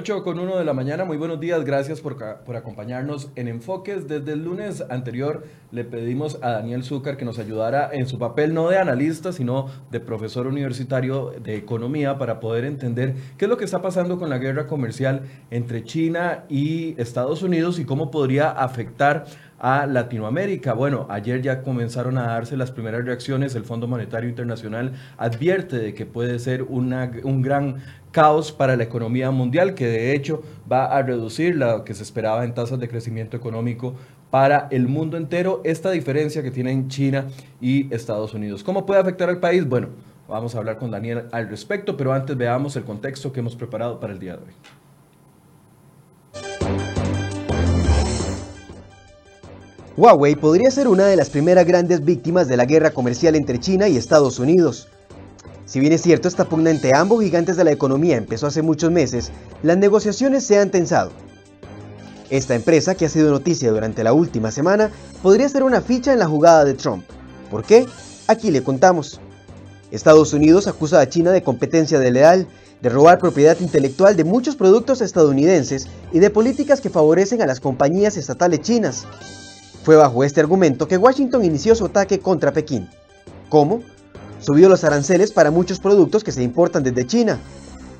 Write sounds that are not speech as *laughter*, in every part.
8 con 1 de la mañana, muy buenos días, gracias por, por, acompañarnos en Enfoques. Desde el lunes anterior le pedimos a Daniel Zúcar que nos ayudara en su papel no de analista, sino de profesor universitario de economía para poder entender qué es lo que está pasando con la guerra comercial entre China y Estados Unidos y cómo podría afectar a Latinoamérica. Bueno, ayer ya comenzaron a darse las primeras reacciones. El Fondo Monetario Internacional advierte de que puede ser una, un gran caos para la economía mundial, que de hecho va a reducir lo que se esperaba en tasas de crecimiento económico para el mundo entero, esta diferencia que tienen China y Estados Unidos. ¿Cómo puede afectar al país? Bueno, vamos a hablar con Daniel al respecto, pero antes veamos el contexto que hemos preparado para el día de hoy. Huawei podría ser una de las primeras grandes víctimas de la guerra comercial entre China y Estados Unidos. Si bien es cierto, esta pugna entre ambos gigantes de la economía empezó hace muchos meses, las negociaciones se han tensado. Esta empresa, que ha sido noticia durante la última semana, podría ser una ficha en la jugada de Trump. ¿Por qué? Aquí le contamos. Estados Unidos acusa a China de competencia desleal, de robar propiedad intelectual de muchos productos estadounidenses y de políticas que favorecen a las compañías estatales chinas. Fue bajo este argumento que Washington inició su ataque contra Pekín. ¿Cómo? subió los aranceles para muchos productos que se importan desde China.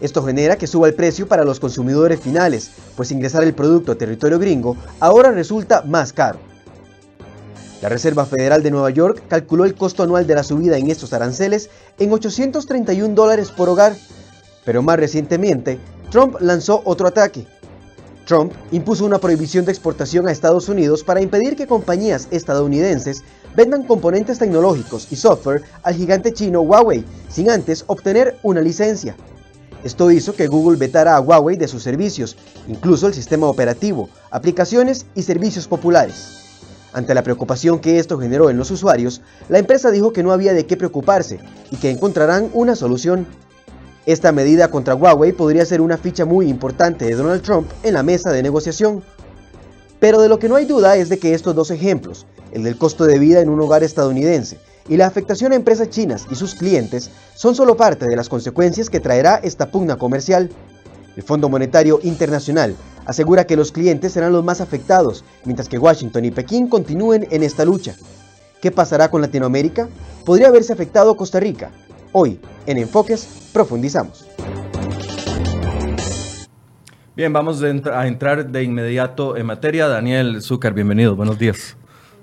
Esto genera que suba el precio para los consumidores finales, pues ingresar el producto a territorio gringo ahora resulta más caro. La Reserva Federal de Nueva York calculó el costo anual de la subida en estos aranceles en 831 dólares por hogar, pero más recientemente Trump lanzó otro ataque. Trump impuso una prohibición de exportación a Estados Unidos para impedir que compañías estadounidenses vendan componentes tecnológicos y software al gigante chino Huawei sin antes obtener una licencia. Esto hizo que Google vetara a Huawei de sus servicios, incluso el sistema operativo, aplicaciones y servicios populares. Ante la preocupación que esto generó en los usuarios, la empresa dijo que no había de qué preocuparse y que encontrarán una solución. Esta medida contra Huawei podría ser una ficha muy importante de Donald Trump en la mesa de negociación. Pero de lo que no hay duda es de que estos dos ejemplos, el del costo de vida en un hogar estadounidense y la afectación a empresas chinas y sus clientes son solo parte de las consecuencias que traerá esta pugna comercial. El Fondo Monetario Internacional asegura que los clientes serán los más afectados, mientras que Washington y Pekín continúen en esta lucha. ¿Qué pasará con Latinoamérica? ¿Podría haberse afectado Costa Rica? Hoy, en Enfoques, profundizamos. Bien, vamos a entrar de inmediato en materia. Daniel Zúcar, bienvenido, buenos días.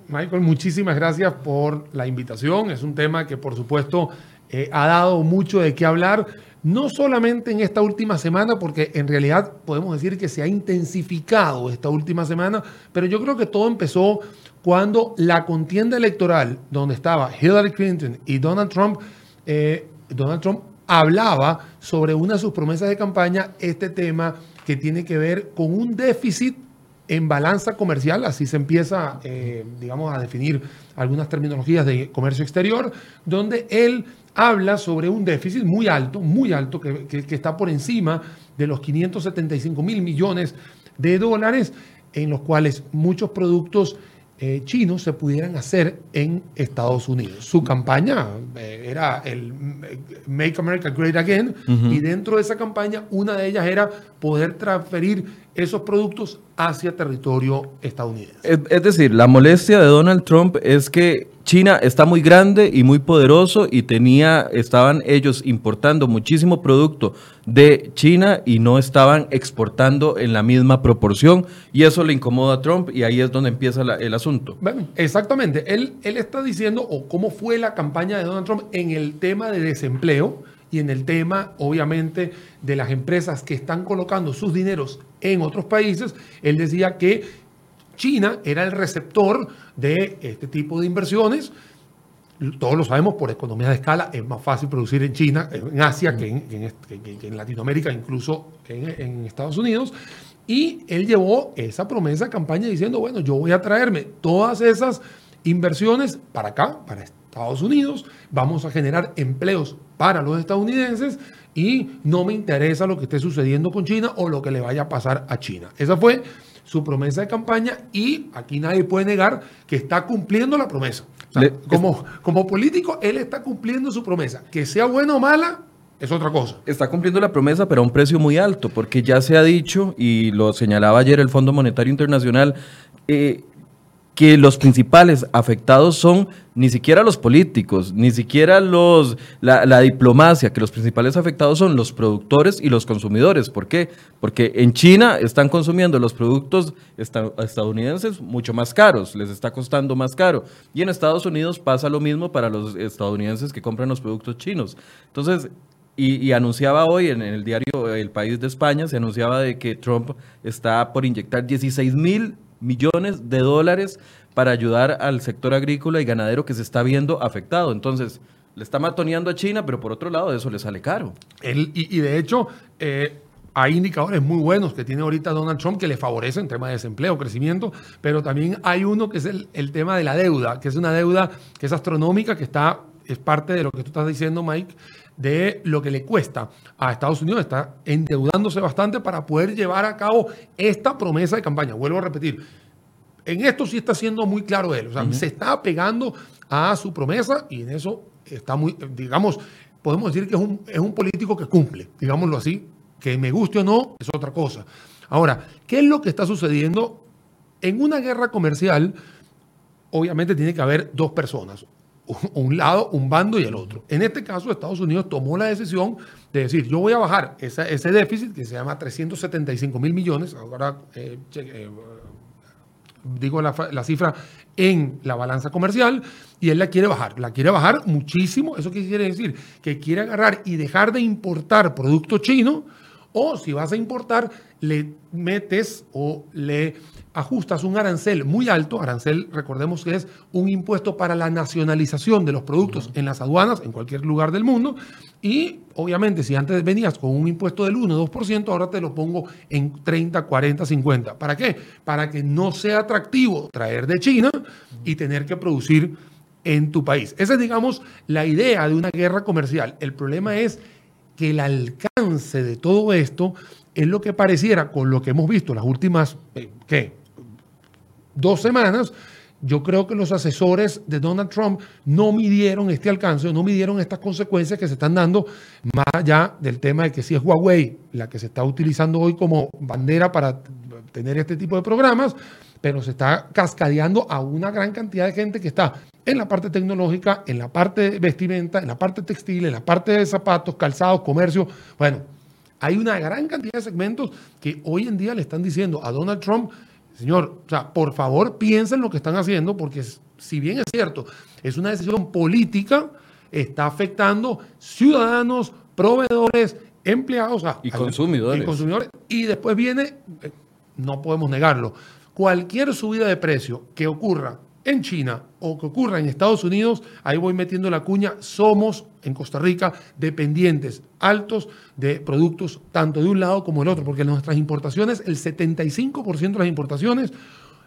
Michael, muchísimas gracias por la invitación. Es un tema que por supuesto eh, ha dado mucho de qué hablar, no solamente en esta última semana, porque en realidad podemos decir que se ha intensificado esta última semana, pero yo creo que todo empezó cuando la contienda electoral, donde estaba Hillary Clinton y Donald Trump, eh, Donald Trump hablaba sobre una de sus promesas de campaña, este tema que tiene que ver con un déficit en balanza comercial, así se empieza, eh, digamos, a definir algunas terminologías de comercio exterior, donde él habla sobre un déficit muy alto, muy alto, que, que está por encima de los 575 mil millones de dólares, en los cuales muchos productos eh, chinos se pudieran hacer en Estados Unidos. Su campaña eh, era el eh, Make America Great Again y dentro de esa campaña una de ellas era poder transferir esos productos hacia territorio estadounidense. es decir, la molestia de Donald Trump es que China está muy grande y muy poderoso y tenía, estaban ellos importando muchísimo producto de China y no estaban exportando en la misma proporción y eso le incomoda a Trump y ahí es donde empieza el asunto. Bueno, exactamente. Él, él está diciendo o cómo fue la campaña de Donald Trump en el tema de desempleo y en el tema, obviamente, de las empresas que están colocando sus dineros en otros países. Él decía que China era el receptor de este tipo de inversiones. Todos lo sabemos por economía de escala, es más fácil producir en China, en Asia, que en, Latinoamérica, incluso en, Estados Unidos. Y él llevó esa promesa de campaña diciendo, bueno, yo voy a traerme todas esas inversiones para acá, para Estados Unidos, vamos a generar empleos para los estadounidenses y no me interesa lo que esté sucediendo con China o lo que le vaya a pasar a China. Esa fue su promesa de campaña y aquí nadie puede negar que está cumpliendo la promesa. como, como político, él está cumpliendo su promesa. Que sea buena o mala, es otra cosa. Está cumpliendo la promesa, pero a un precio muy alto, porque ya se ha dicho, y lo señalaba ayer el Fondo Monetario Internacional, eh, que los principales afectados son ni siquiera los políticos, ni siquiera los, la, diplomacia, que los principales afectados son los productores y los consumidores. ¿Por qué? Porque en China están consumiendo los productos estadounidenses mucho más caros, les está costando más caro. Y en Estados Unidos pasa lo mismo para los estadounidenses que compran los productos chinos. Entonces, y, anunciaba hoy en, el diario El País de España, se anunciaba de que Trump está por inyectar 16 mil millones de dólares para ayudar al sector agrícola y ganadero que se está viendo afectado. Entonces, le está matoneando a China, pero por otro lado, eso le sale caro. y, de hecho, eh, hay indicadores muy buenos que tiene ahorita Donald Trump que le favorecen tema de desempleo, crecimiento, pero también hay uno que es el, el, tema de la deuda, que es una deuda que es astronómica, que está, es parte de lo que tú estás diciendo, Mike, de lo que le cuesta a Estados Unidos, está endeudándose bastante para poder llevar a cabo esta promesa de campaña. Vuelvo a repetir, en esto sí está siendo muy claro él, o sea, se está apegando a su promesa y en eso está muy, digamos, podemos decir que es un, es un político que cumple, digámoslo así, que me guste o no es otra cosa. Ahora, ¿qué es lo que está sucediendo? En una guerra comercial, obviamente tiene que haber dos personas un lado, un bando y el otro. En este caso, Estados Unidos tomó la decisión de decir, yo voy a bajar ese déficit que se llama 375 mil millones, ahora eh, eh, digo la, la, cifra en la balanza comercial, y él la quiere bajar, la quiere bajar muchísimo, ¿eso qué quiere decir? Que quiere agarrar y dejar de importar producto chino, o si vas a importar, le metes o le ajustas un arancel muy alto, arancel recordemos que es un impuesto para la nacionalización de los productos en las aduanas en cualquier lugar del mundo y obviamente si antes venías con un impuesto del 1 2%, ahora te lo pongo en 30, 40, 50. ¿Para qué? Para que no sea atractivo traer de China y tener que producir en tu país. Esa es digamos la idea de una guerra comercial. El problema es que el alcance de todo esto es lo que pareciera con lo que hemos visto las últimas, eh, ¿qué? dos semanas, yo creo que los asesores de Donald Trump no midieron este alcance, no midieron estas consecuencias que se están dando, más allá del tema de que si es Huawei la que se está utilizando hoy como bandera para tener este tipo de programas, pero se está cascadeando a una gran cantidad de gente que está en la parte tecnológica, en la parte de vestimenta, en la parte textil, en la parte de zapatos, calzados, comercio. Bueno, hay una gran cantidad de segmentos que hoy en día le están diciendo a Donald Trump, Señor, o sea, por favor piensen lo que están haciendo, porque si bien es cierto, es una decisión política, está afectando ciudadanos, proveedores, empleados y, consumidores. y consumidores. Y después viene, eh, no podemos negarlo, cualquier subida de precio que ocurra en China o que ocurra en Estados Unidos, ahí voy metiendo la cuña, somos en Costa Rica dependientes altos de productos tanto de un lado como del otro, porque nuestras importaciones, el 75% de las importaciones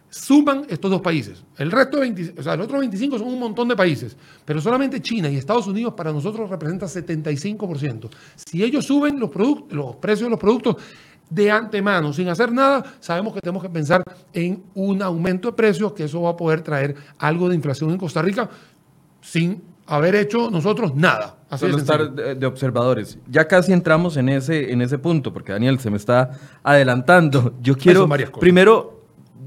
suman estos dos países. El resto, 20, o sea, el otro 25 son un montón de países, pero solamente China y Estados Unidos para nosotros representa 75%. Si ellos suben los, los precios de los productos, de antemano, sin hacer nada, sabemos que tenemos que pensar en un aumento de precios, que eso va a poder traer algo de inflación en Costa Rica sin haber hecho nosotros nada. Así Solo estar de, observadores. Ya casi entramos en ese, en ese punto, porque Daniel se me está adelantando. Yo quiero primero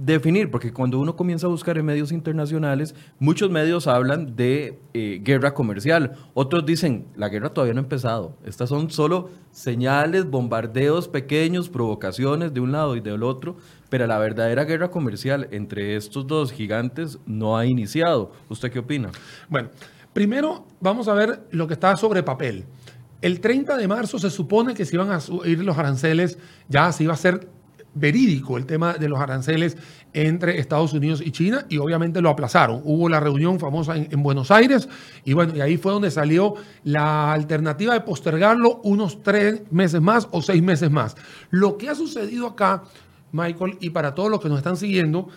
definir, porque cuando uno comienza a buscar en medios internacionales, muchos medios hablan de eh, guerra comercial. Otros dicen, la guerra todavía no ha empezado. Estas son solo señales, bombardeos pequeños, provocaciones de un lado y del otro, pero la verdadera guerra comercial entre estos dos gigantes no ha iniciado. ¿Usted qué opina? Bueno, primero vamos a ver lo que está sobre papel. El 30 de marzo se supone que se iban a subir los aranceles, ya se iba a ser verídico el tema de los aranceles entre Estados Unidos y China y obviamente lo aplazaron. Hubo la reunión famosa en, Buenos Aires y bueno, y ahí fue donde salió la alternativa de postergarlo unos tres meses más o seis meses más. Lo que ha sucedido acá, Michael, y para todos los que nos están siguiendo,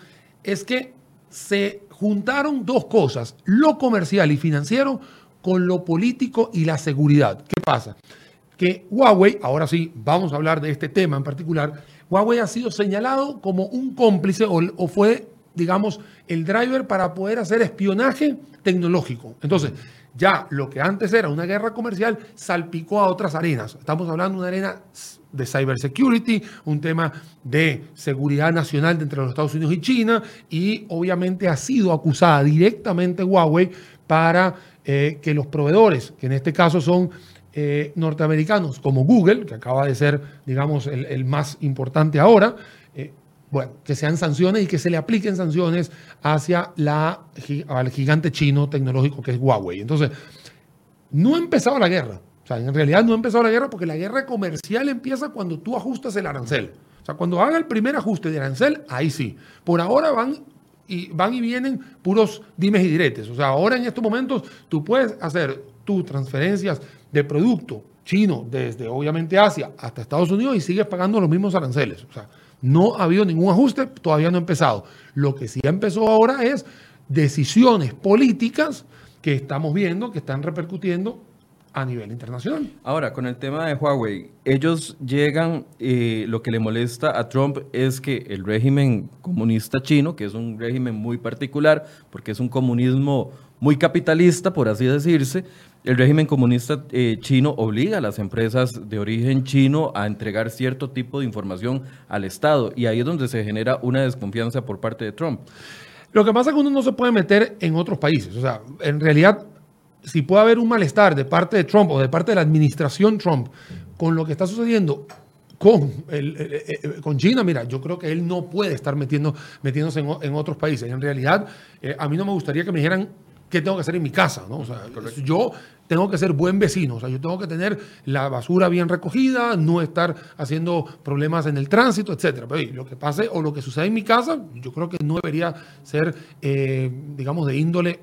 es que se juntaron dos cosas, lo comercial y financiero con lo político y la seguridad. ¿Qué pasa? Que Huawei, ahora sí, vamos a hablar de este tema en particular, Huawei ha sido señalado como un cómplice o, fue, digamos, el driver para poder hacer espionaje tecnológico. Entonces, ya lo que antes era una guerra comercial salpicó a otras arenas. Estamos hablando de una arena de cybersecurity, un tema de seguridad nacional entre los Estados Unidos y China, y obviamente ha sido acusada directamente Huawei para eh, que los proveedores, que en este caso son eh, norteamericanos como Google, que acaba de ser, digamos, el, más importante ahora, eh, bueno, que sean sanciones y que se le apliquen sanciones hacia la, al gigante chino tecnológico que es Huawei. Entonces, no ha empezado la guerra. O sea, en realidad no ha empezado la guerra porque la guerra comercial empieza cuando tú ajustas el arancel. O sea, cuando haga el primer ajuste de arancel, ahí sí. Por ahora van y, van y vienen puros dimes y diretes. O sea, ahora en estos momentos tú puedes hacer tus transferencias de producto chino desde obviamente Asia hasta Estados Unidos y sigues pagando los mismos aranceles. O sea, no ha habido ningún ajuste, todavía no ha empezado. Lo que sí ha empezado ahora es decisiones políticas que estamos viendo que están repercutiendo a nivel internacional. Ahora, con el tema de Huawei, ellos llegan, eh, lo que le molesta a Trump es que el régimen comunista chino, que es un régimen muy particular, porque es un comunismo muy capitalista, por así decirse, el régimen comunista eh, chino obliga a las empresas de origen chino a entregar cierto tipo de información al Estado y ahí es donde se genera una desconfianza por parte de Trump. Lo que pasa es que uno no se puede meter en otros países. O sea, en realidad si puede haber un malestar de parte de Trump o de parte de la administración Trump con lo que está sucediendo con, el, eh, eh, con China, mira, yo creo que él no puede estar metiendo, metiéndose en, otros países. En realidad, eh, a mí no me gustaría que me dijeran qué tengo que hacer en mi casa, ¿no? O sea, yo tengo que ser buen vecino, o sea, yo tengo que tener la basura bien recogida, no estar haciendo problemas en el tránsito, etcétera. Pero lo que pase o lo que sucede en mi casa, yo creo que no debería ser, digamos, de índole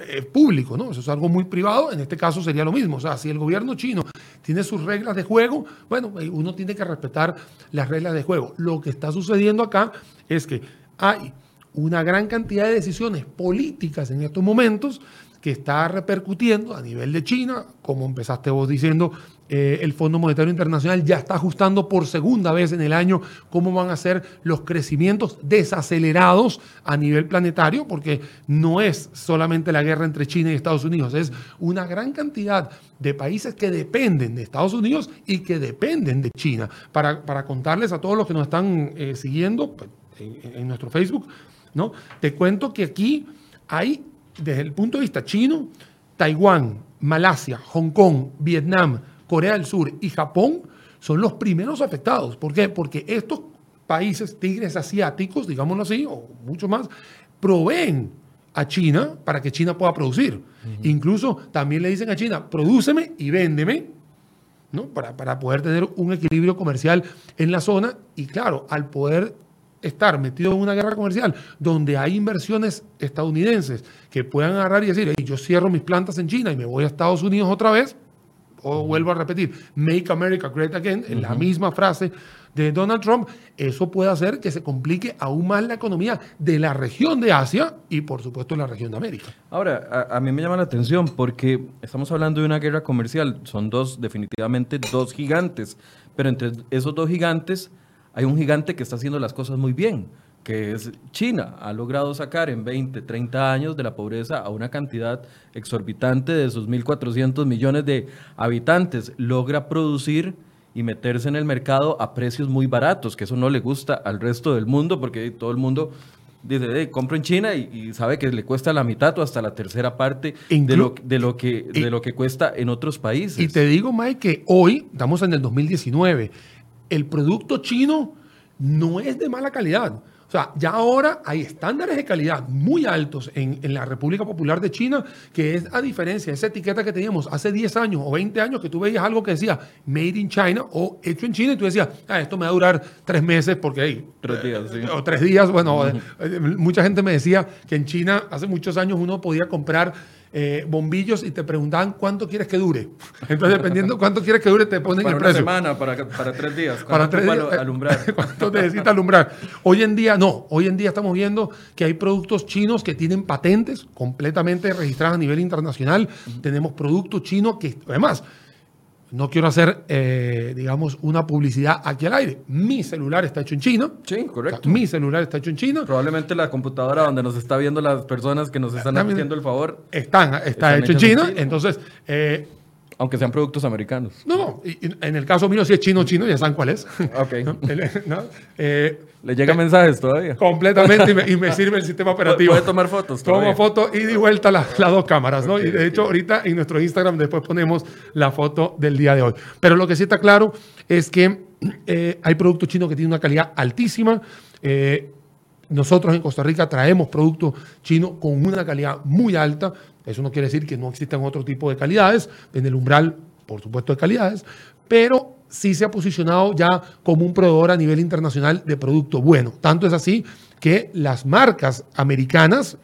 eh, público, ¿no? Eso es algo muy privado, en este caso sería lo mismo. O sea, si el gobierno chino tiene sus reglas de juego, bueno, eh, uno tiene que respetar las reglas de juego. Lo que está sucediendo acá es que hay una gran cantidad de decisiones políticas en estos momentos que está repercutiendo a nivel de China, como empezaste vos diciendo, eh, el Fondo Monetario Internacional ya está ajustando por segunda vez en el año cómo van a ser los crecimientos desacelerados a nivel planetario, porque no es solamente la guerra entre China y Estados Unidos, es una gran cantidad de países que dependen de Estados Unidos y que dependen de China. Para, contarles a todos los que nos están eh, siguiendo pues, en, en nuestro Facebook, ¿no? te cuento que aquí hay, desde el punto de vista chino, Taiwán, Malasia, Hong Kong, Vietnam, Corea del Sur y Japón son los primeros afectados. ¿Por qué? Porque estos países tigres asiáticos, digámoslo así, o mucho más, proveen a China para que China pueda producir. Incluso también le dicen a China, prodúceme y véndeme, ¿no? Para, para poder tener un equilibrio comercial en la zona. Y claro, al poder estar metido en una guerra comercial donde hay inversiones estadounidenses que puedan agarrar y decir, yo cierro mis plantas en China y me voy a Estados Unidos otra vez, o vuelvo a repetir, Make America Great Again, en la misma frase de Donald Trump, eso puede hacer que se complique aún más la economía de la región de Asia y por supuesto la región de América. Ahora, a, mí me llama la atención porque estamos hablando de una guerra comercial, son dos, definitivamente dos gigantes, pero entre esos dos gigantes hay un gigante que está haciendo las cosas muy bien que es China. Ha logrado sacar en 20, 30 años de la pobreza a una cantidad exorbitante de sus 1.400 millones de habitantes. Logra producir y meterse en el mercado a precios muy baratos, que eso no le gusta al resto del mundo, porque todo el mundo dice, compro en China y, sabe que le cuesta la mitad o hasta la tercera parte de, lo, de, lo que, de lo que cuesta en otros países. Y te digo, Mike, que hoy, estamos en el 2019, el producto chino no es de mala calidad. O sea, ya ahora hay estándares de calidad muy altos en, la República Popular de China, que es a diferencia de esa etiqueta que teníamos hace 10 años o 20 años, que tú veías algo que decía Made in China o hecho en China, y tú decías, ah, esto me va a durar tres meses porque hay. Tres días, sí. O tres días, bueno, eh, mucha gente me decía que en China hace muchos años uno podía comprar eh, bombillos y te preguntaban cuánto quieres que dure. Entonces, dependiendo cuánto quieres que dure, te ponen para el precio. Para una semana, para, para tres días. Para tres días. alumbrar? *laughs* ¿Cuánto necesita alumbrar? Hoy en día, no. Hoy en día estamos viendo que hay productos chinos que tienen patentes completamente registradas a nivel internacional. Tenemos productos chinos que, además, no quiero hacer, eh, digamos, una publicidad aquí al aire. Mi celular está hecho en China. Sí, correcto. mi celular está hecho en China. Probablemente la computadora donde nos está viendo las personas que nos están haciendo el favor. Están, está hecho en China. Entonces, eh, aunque sean productos americanos. No, en el caso mío, si es chino, chino, ya saben cuál es. Ok. *laughs* Eh, ¿Le llegan mensajes todavía? Completamente, y me, *laughs* sirve el sistema operativo. Puede tomar fotos. Tomo fotos y di vuelta las dos cámaras, ¿no? y de hecho, ahorita en nuestro Instagram después ponemos la foto del día de hoy. Pero lo que sí está claro es que eh, hay productos chinos que tienen una calidad altísima. Eh, nosotros en Costa Rica traemos productos chinos con una calidad muy alta. Eso no quiere decir que no existan otro tipo de calidades. En el umbral, por supuesto, de calidades. Pero sí se ha posicionado ya como un proveedor a nivel internacional de producto bueno. Tanto es así que las marcas americanas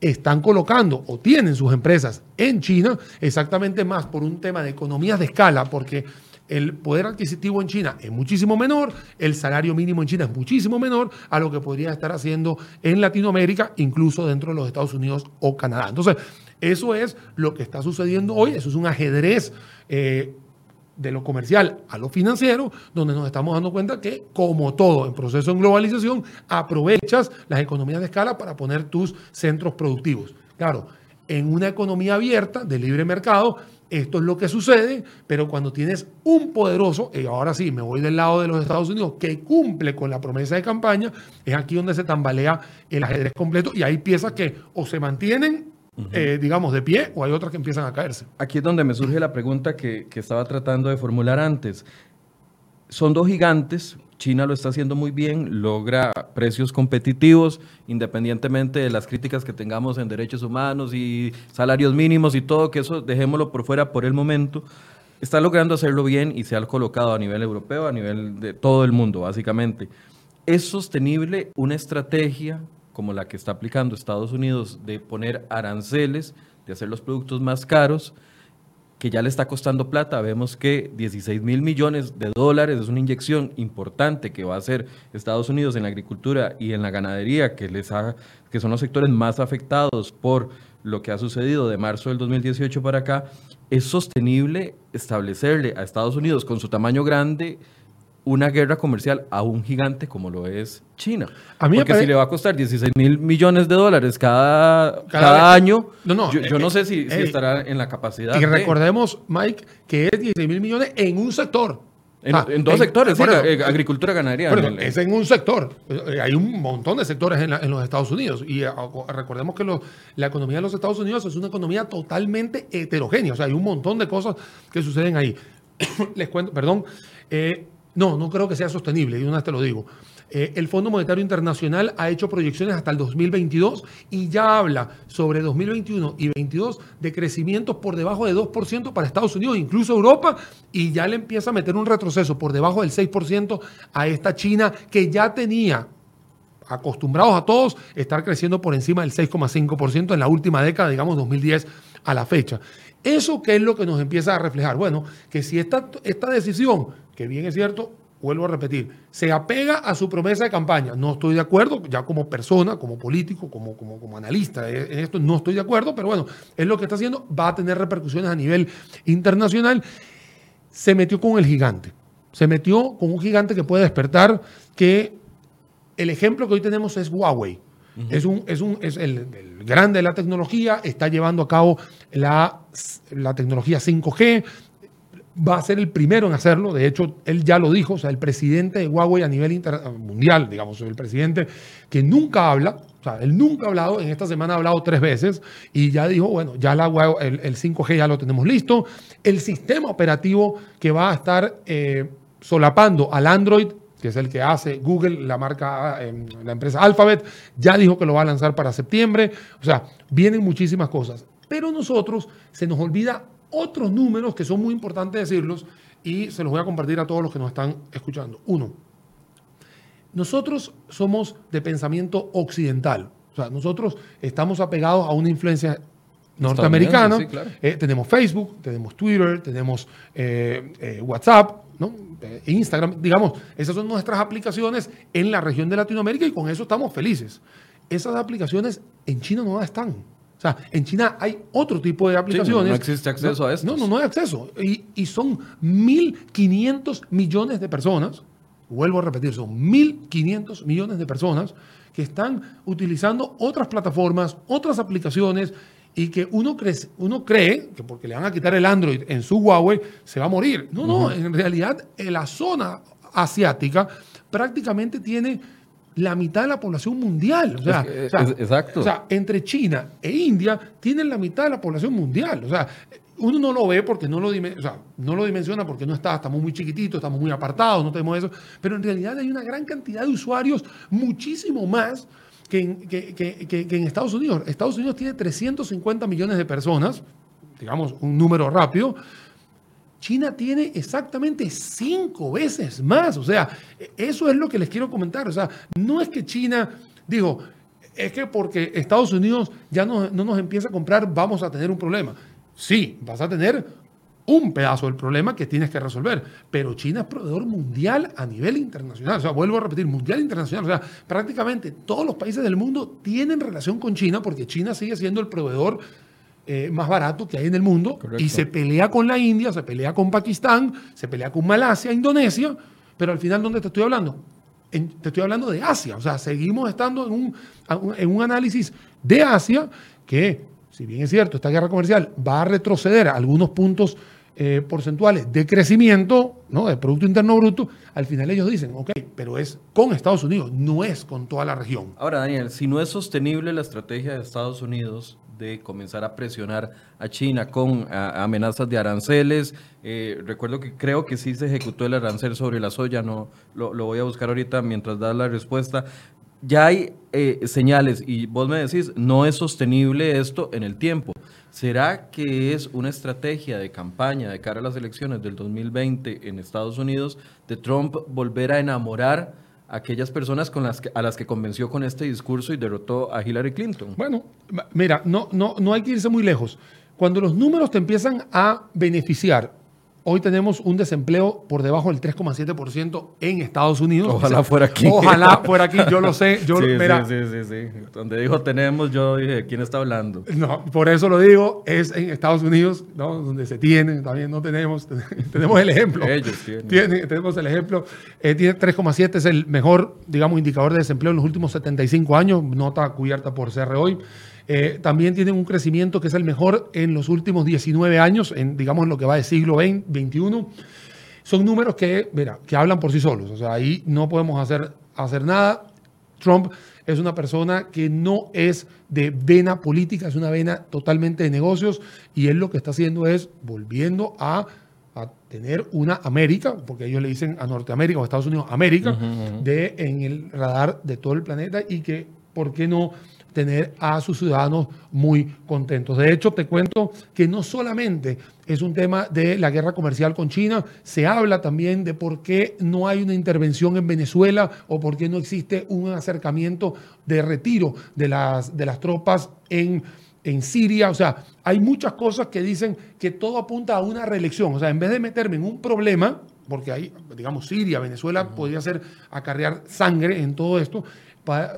están colocando o tienen sus empresas en China exactamente más por un tema de economías de escala, porque el poder adquisitivo en China es muchísimo menor, el salario mínimo en China es muchísimo menor a lo que podría estar haciendo en Latinoamérica, incluso dentro de los Estados Unidos o Canadá. Entonces, eso es lo que está sucediendo hoy, eso es un ajedrez. Eh, de lo comercial a lo financiero, donde nos estamos dando cuenta que, como todo en proceso de globalización, aprovechas las economías de escala para poner tus centros productivos. Claro, en una economía abierta de libre mercado, esto es lo que sucede, pero cuando tienes un poderoso, y ahora sí, me voy del lado de los Estados Unidos, que cumple con la promesa de campaña, es aquí donde se tambalea el ajedrez completo y hay piezas que o se mantienen, eh, digamos, de pie o hay otras que empiezan a caerse. Aquí es donde me surge la pregunta que, que estaba tratando de formular antes. Son dos gigantes, China lo está haciendo muy bien, logra precios competitivos, independientemente de las críticas que tengamos en derechos humanos y salarios mínimos y todo, que eso dejémoslo por fuera por el momento. Está logrando hacerlo bien y se ha colocado a nivel europeo, a nivel de todo el mundo, básicamente. ¿Es sostenible una estrategia como la que está aplicando Estados Unidos de poner aranceles, de hacer los productos más caros? que ya le está costando plata. Vemos que 16 mil millones de dólares es una inyección importante que va a hacer Estados Unidos en la agricultura y en la ganadería, que, les que son los sectores más afectados por lo que ha sucedido de marzo del 2018 para acá. ¿Es sostenible establecerle a Estados Unidos con su tamaño grande una guerra comercial a un gigante como lo es China. A mí Porque si le va a costar 16 mil millones de dólares cada, cada, año, no, no, yo, no eh, sé si, eh, estará en la capacidad. Y recordemos, Mike, que es 16 mil millones en un sector. En, ah, dos sectores, eh, agricultura, ganadería. es en un sector. Hay un montón de sectores en, los Estados Unidos. Y recordemos que la economía de los Estados Unidos es una economía totalmente heterogénea. O sea, hay un montón de cosas que suceden ahí. *coughs* Les cuento, perdón. No, no creo que sea sostenible, y una vez te lo digo. Eh, el Fondo Monetario Internacional ha hecho proyecciones hasta el 2022 y ya habla sobre 2021 y 2022 de crecimientos por debajo de 2% para Estados Unidos, incluso Europa, y ya le empieza a meter un retroceso por debajo del 6% a esta China que ya tenía acostumbrados a todos estar creciendo por encima del 6,5% en la última década, digamos 2010 a la fecha. ¿Eso qué es lo que nos empieza a reflejar? Bueno, que si esta, esta decisión, que bien es cierto, vuelvo a repetir, se apega a su promesa de campaña. No estoy de acuerdo, ya como persona, como político, como, como, como analista, en esto no estoy de acuerdo, pero bueno, es lo que está haciendo, va a tener repercusiones a nivel internacional. Se metió con el gigante, se metió con un gigante que puede despertar, que el ejemplo que hoy tenemos es Huawei. Es, un, es, un, es el, grande de la tecnología, está llevando a cabo la, la tecnología 5G, va a ser el primero en hacerlo. De hecho, él ya lo dijo, o sea, el presidente de Huawei a nivel mundial, digamos, el presidente que nunca habla, o sea, él nunca ha hablado, en esta semana ha hablado tres veces y ya dijo, bueno, ya la, el, el 5G ya lo tenemos listo. El sistema operativo que va a estar eh, solapando al Android que es el que hace Google, la marca, em, la empresa Alphabet, ya dijo que lo va a lanzar para septiembre. O sea, vienen muchísimas cosas. Pero nosotros se nos olvida otros números que son muy importantes decirlos y se los voy a compartir a todos los que nos están escuchando. Uno, nosotros somos de pensamiento occidental. O sea, nosotros estamos apegados a una influencia norteamericana. Eh, tenemos Facebook, tenemos Twitter, tenemos eh, eh, WhatsApp, ¿no? Instagram, digamos, esas son nuestras aplicaciones en la región de Latinoamérica y con eso estamos felices. Esas aplicaciones en China no están. O sea, en China hay otro tipo de aplicaciones. no existe acceso a esto. No, no, no hay acceso. Y, y son 1.500 millones de personas, vuelvo a repetir, son 1.500 millones de personas que están utilizando otras plataformas, otras aplicaciones y que uno cree, uno cree que porque le van a quitar el Android en su Huawei se va a morir. No, no, en realidad en la zona asiática prácticamente tiene la mitad de la población mundial. O sea, Es- exacto. o sea, entre China e India tienen la mitad de la población mundial. O sea, uno no lo ve porque no lo, o sea, no lo dimensiona porque no está, estamos muy chiquititos, estamos muy apartados, no tenemos eso. Pero en realidad hay una gran cantidad de usuarios, muchísimo más que en, que- que- que- que en Estados Unidos. Estados Unidos tiene 350 millones de personas, digamos un número rápido. China tiene exactamente cinco veces más. O sea, eso es lo que les quiero comentar. O sea, no es que China, digo, es que porque Estados Unidos ya no, no nos empieza a comprar, vamos a tener un problema. Sí, vas a tener un pedazo del problema que tienes que resolver. Pero China es proveedor mundial a nivel internacional. O sea, vuelvo a repetir, mundial internacional. O sea, prácticamente todos los países del mundo tienen relación con China porque China sigue siendo el proveedor eh, más barato que hay en el mundo Correcto. y se pelea con la India, se pelea con Pakistán, se pelea con Malasia, Indonesia, pero al final, ¿dónde te estoy hablando? En- te estoy hablando de Asia, o sea, seguimos estando en un- en un análisis de Asia que, si bien es cierto, esta guerra comercial va a retroceder a algunos puntos eh, porcentuales de crecimiento, ¿no? de Producto Interno Bruto, al final ellos dicen, ok, pero es con Estados Unidos, no es con toda la región. Ahora, Daniel, si no es sostenible la estrategia de Estados Unidos de comenzar a presionar a China con a- amenazas de aranceles, eh, recuerdo que creo que sí se ejecutó el arancel sobre la soya, no lo, lo voy a buscar ahorita mientras das la respuesta. Ya hay eh, señales y vos me decís, no es sostenible esto en el tiempo. ¿Será que es una estrategia de campaña de cara a las elecciones del 2020 en Estados Unidos de Trump volver a enamorar aquellas personas con las que, a las que convenció con este discurso y derrotó a Hillary Clinton? Bueno, mira, no, no, no hay que irse muy lejos. Cuando los números te empiezan a beneficiar, hoy tenemos un desempleo por debajo del 3,7% en Estados Unidos. Ojalá fuera aquí. Ojalá fuera aquí, yo lo sé. Yo, *laughs* sí, mira, sí, sí, sí, sí. Donde dijo tenemos, yo dije, ¿quién está hablando? No, por eso lo digo, es en Estados Unidos, ¿no? donde se tiene, también no tenemos, *laughs* tenemos el ejemplo. Ellos tienen. Tiene- tenemos el ejemplo. Eh, tiene 3,7, es el mejor, digamos, indicador de desempleo en los últimos 75 años, nota cubierta por CR hoy. Eh, también tienen un crecimiento que es el mejor en los últimos 19 años, en, digamos, en lo que va de siglo XX, 21. Son números que, mira, que hablan por sí solos. O sea, ahí no podemos hacer, hacer nada. Trump es una persona que no es de vena política, es una vena totalmente de negocios y él lo que está haciendo es volviendo a, a tener una América, porque ellos le dicen a Norteamérica o a Estados Unidos América, de, en el radar de todo el planeta y que, ¿por qué no? Tener a sus ciudadanos muy contentos. De hecho, te cuento que no solamente es un tema de la guerra comercial con China, se habla también de por qué no hay una intervención en Venezuela o por qué no existe un acercamiento de retiro de las, de las tropas en, en Siria. O sea, hay muchas cosas que dicen que todo apunta a una reelección. O sea, en vez de meterme en un problema, porque hay, digamos, Siria, Venezuela podría ser acarrear sangre en todo esto,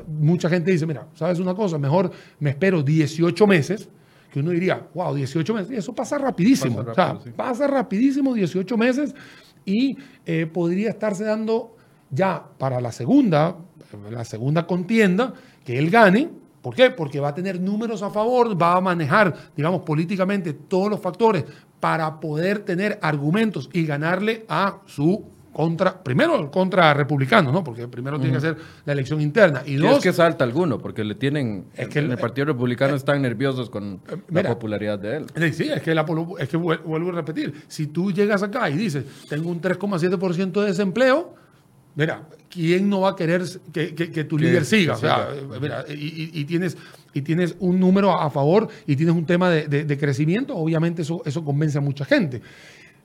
mucha gente dice, mira, ¿sabes una cosa? Mejor me espero 18 meses, que uno diría, wow, 18 meses, y eso pasa rapidísimo. Pasa o sea, sí. pasa rapidísimo 18 meses y eh, podría estarse dando ya para la segunda, la segunda contienda, que él gane. ¿Por qué? Porque va a tener números a favor, va a manejar, digamos, políticamente todos los factores para poder tener argumentos y ganarle a su contra, primero el contra republicano, ¿no? Porque primero tiene que ser la elección interna. Y Y dos, es que salta alguno, porque le tienen. Es que en el- el Partido Republicano están nerviosos con mira. la popularidad de él. Eh, Sí, es que, la es que vuel- vuelvo a repetir, si tú llegas acá y dices, tengo un 3,7% de desempleo, mira, ¿quién no va a querer que, que- que tu Que- líder siga? O sea, siga. eh, mira, y, y- y tienes, y tienes un número a favor y tienes un tema de, de- de crecimiento, obviamente eso, eso convence a mucha gente.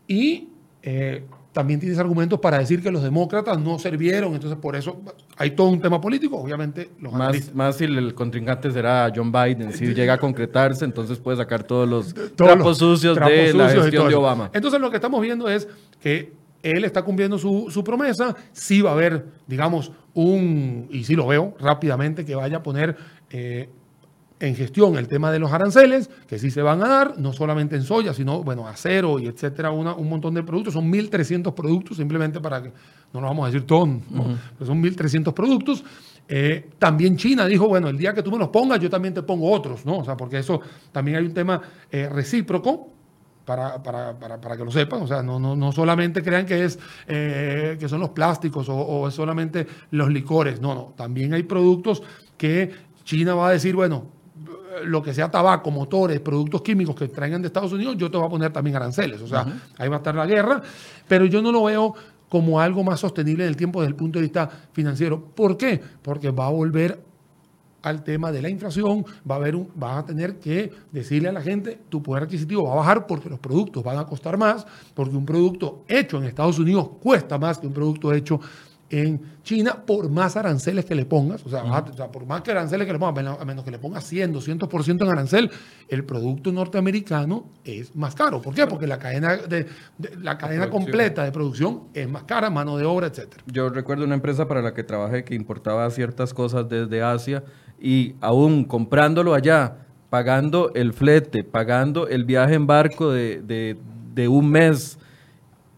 Y eh, también tienes argumentos para decir que los demócratas no sirvieron, entonces por eso hay todo un tema político, obviamente los Más, analistas- más si el contrincante será John Biden, si *laughs* llega a concretarse, entonces puede sacar todos los todos trapos los sucios trapos de la sucios gestión de. Obama. Entonces lo que estamos viendo es que él está cumpliendo su, su promesa, sí va a haber, digamos, un, y sí lo veo rápidamente, que vaya a poner eh, en gestión el tema de los aranceles, que sí se van a dar, no solamente en soya, sino, bueno, acero y etcétera, un montón de productos. Son 1.300 productos, simplemente para que, no lo vamos a decir todo, pero son 1.300 productos. Eh, también China dijo, bueno, el día que tú me los pongas, yo también te pongo otros, ¿no? O sea, porque eso también hay un tema eh, recíproco. Para, para, para, para, que lo sepan, o sea, no, no, no solamente crean que, es, eh, que son los plásticos o, o es solamente los licores, no, no, también hay productos que China va a decir, bueno, lo que sea tabaco, motores, productos químicos que traigan de Estados Unidos, yo te voy a poner también aranceles. O sea, ahí va a estar la guerra, pero yo no lo veo como algo más sostenible en el tiempo desde el punto de vista financiero. ¿Por qué? Porque va a volver al tema de la inflación, va a haber un, va a tener que decirle a la gente, tu poder adquisitivo va a bajar porque los productos van a costar más, porque un producto hecho en Estados Unidos cuesta más que un producto hecho en China por más aranceles que le pongas, o sea, por más que aranceles que le pongas, a menos que le pongas 100, 200% en arancel, el producto norteamericano es más caro. ¿Por qué? Porque la cadena, de, la cadena completa de producción es más cara, mano de obra, etc. Yo recuerdo una empresa para la que trabajé que importaba ciertas cosas desde Asia y aún comprándolo allá, pagando el flete, pagando el viaje en barco de, de, de un mes,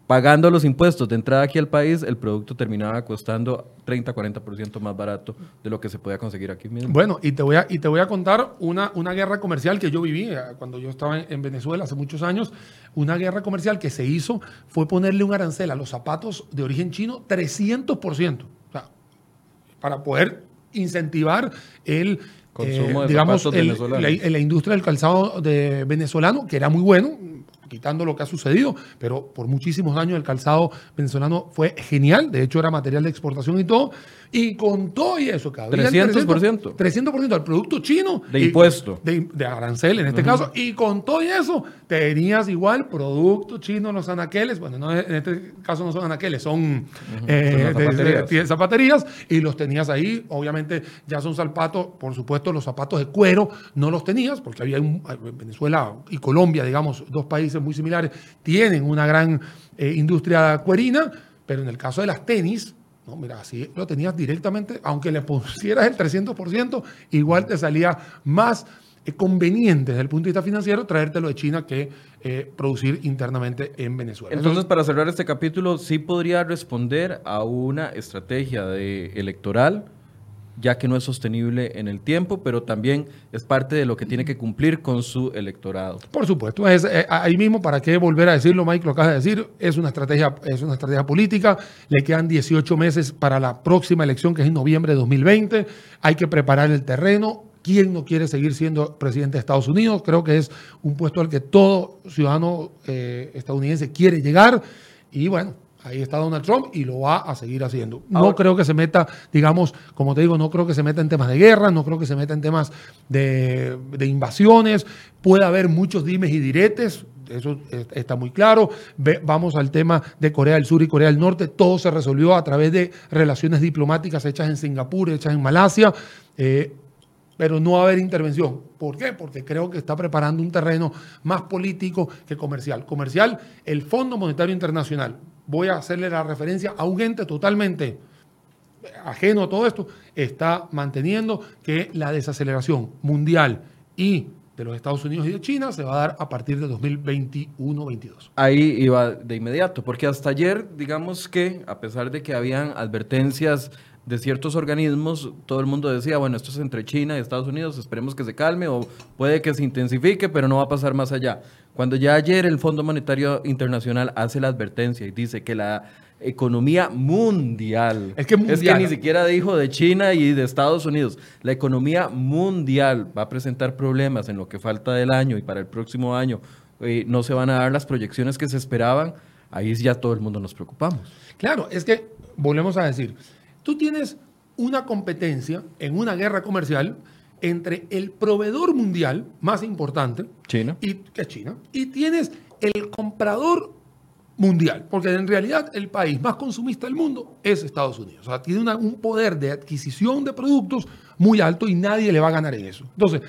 pagando los impuestos de entrada aquí al país, el producto terminaba costando 30-40% más barato de lo que se podía conseguir aquí mismo. Bueno, y te voy a, y te voy a contar una, una guerra comercial que yo viví eh, cuando yo estaba en, Venezuela hace muchos años. Una guerra comercial que se hizo fue ponerle un arancel a los zapatos de origen chino 300%. O sea, para poder incentivar el consumo de digamos, la, la, industria del calzado de venezolano, que era muy bueno, quitando lo que ha sucedido, pero por muchísimos años el calzado venezolano fue genial, de hecho era material de exportación y todo, y con todo y eso, cada 300%. 300% del producto chino. De impuesto. De, arancel en este caso, y con todo y eso tenías igual producto chino, los anaqueles, bueno, no, en este caso no son anaqueles, son, eh, zapaterías. zapaterías, y los tenías ahí, obviamente ya son zapatos, por supuesto los zapatos de cuero no los tenías, porque había un, Venezuela y Colombia, digamos, dos países muy similares, tienen una gran eh, industria cuerina, pero en el caso de las tenis, no, mira, así lo tenías directamente, aunque le pusieras el 300%, igual te salía más eh, conveniente desde el punto de vista financiero traértelo de China que eh, producir internamente en Venezuela. Entonces, para cerrar este capítulo, sí podría responder a una estrategia de electoral ya que no es sostenible en el tiempo, pero también es parte de lo que tiene que cumplir con su electorado. Por supuesto, es, eh, ahí mismo, ¿para qué volver a decirlo, Mike? Lo acaba de decir, es una, estrategia, es una estrategia política, le quedan 18 meses para la próxima elección, que es en noviembre de 2020, hay que preparar el terreno, ¿Quién no quiere seguir siendo presidente de Estados Unidos? Creo que es un puesto al que todo ciudadano eh, estadounidense quiere llegar. Y bueno, Ahí está Donald Trump y lo va a seguir haciendo. No creo que se meta, digamos, como te digo, no creo que se meta en temas de guerra, no creo que se meta en temas de, invasiones. Puede haber muchos dimes y diretes, eso está muy claro. vamos al tema de Corea del Sur y Corea del Norte. Todo se resolvió a través de relaciones diplomáticas hechas en Singapur, hechas en Malasia. Eh, pero no va a haber intervención. ¿Por qué? Porque creo que está preparando un terreno más político que comercial. Comercial, el Fondo Monetario Internacional voy a hacerle la referencia a un ente totalmente ajeno a todo esto, está manteniendo que la desaceleración mundial y de los Estados Unidos y de China se va a dar a partir de 2021-22. Ahí iba de inmediato, porque hasta ayer, digamos que, a pesar de que habían advertencias de ciertos organismos, todo el mundo decía, bueno, esto es entre China y Estados Unidos, esperemos que se calme o puede que se intensifique, pero no va a pasar más allá. Cuando ya ayer el Fondo Monetario Internacional hace la advertencia y dice que la economía mundial, es que, es que ni siquiera dijo de China y de Estados Unidos, la economía mundial va a presentar problemas en lo que falta del año y para el próximo año eh, no se van a dar las proyecciones que se esperaban, ahí ya todo el mundo nos preocupamos. Claro, es que volvemos a decir, tú tienes una competencia en una guerra comercial entre el proveedor mundial más importante, China, y, que es China, y tienes el comprador mundial, porque en realidad el país más consumista del mundo es Estados Unidos. O sea, tiene un poder de adquisición de productos muy alto y nadie le va a ganar en eso. Entonces,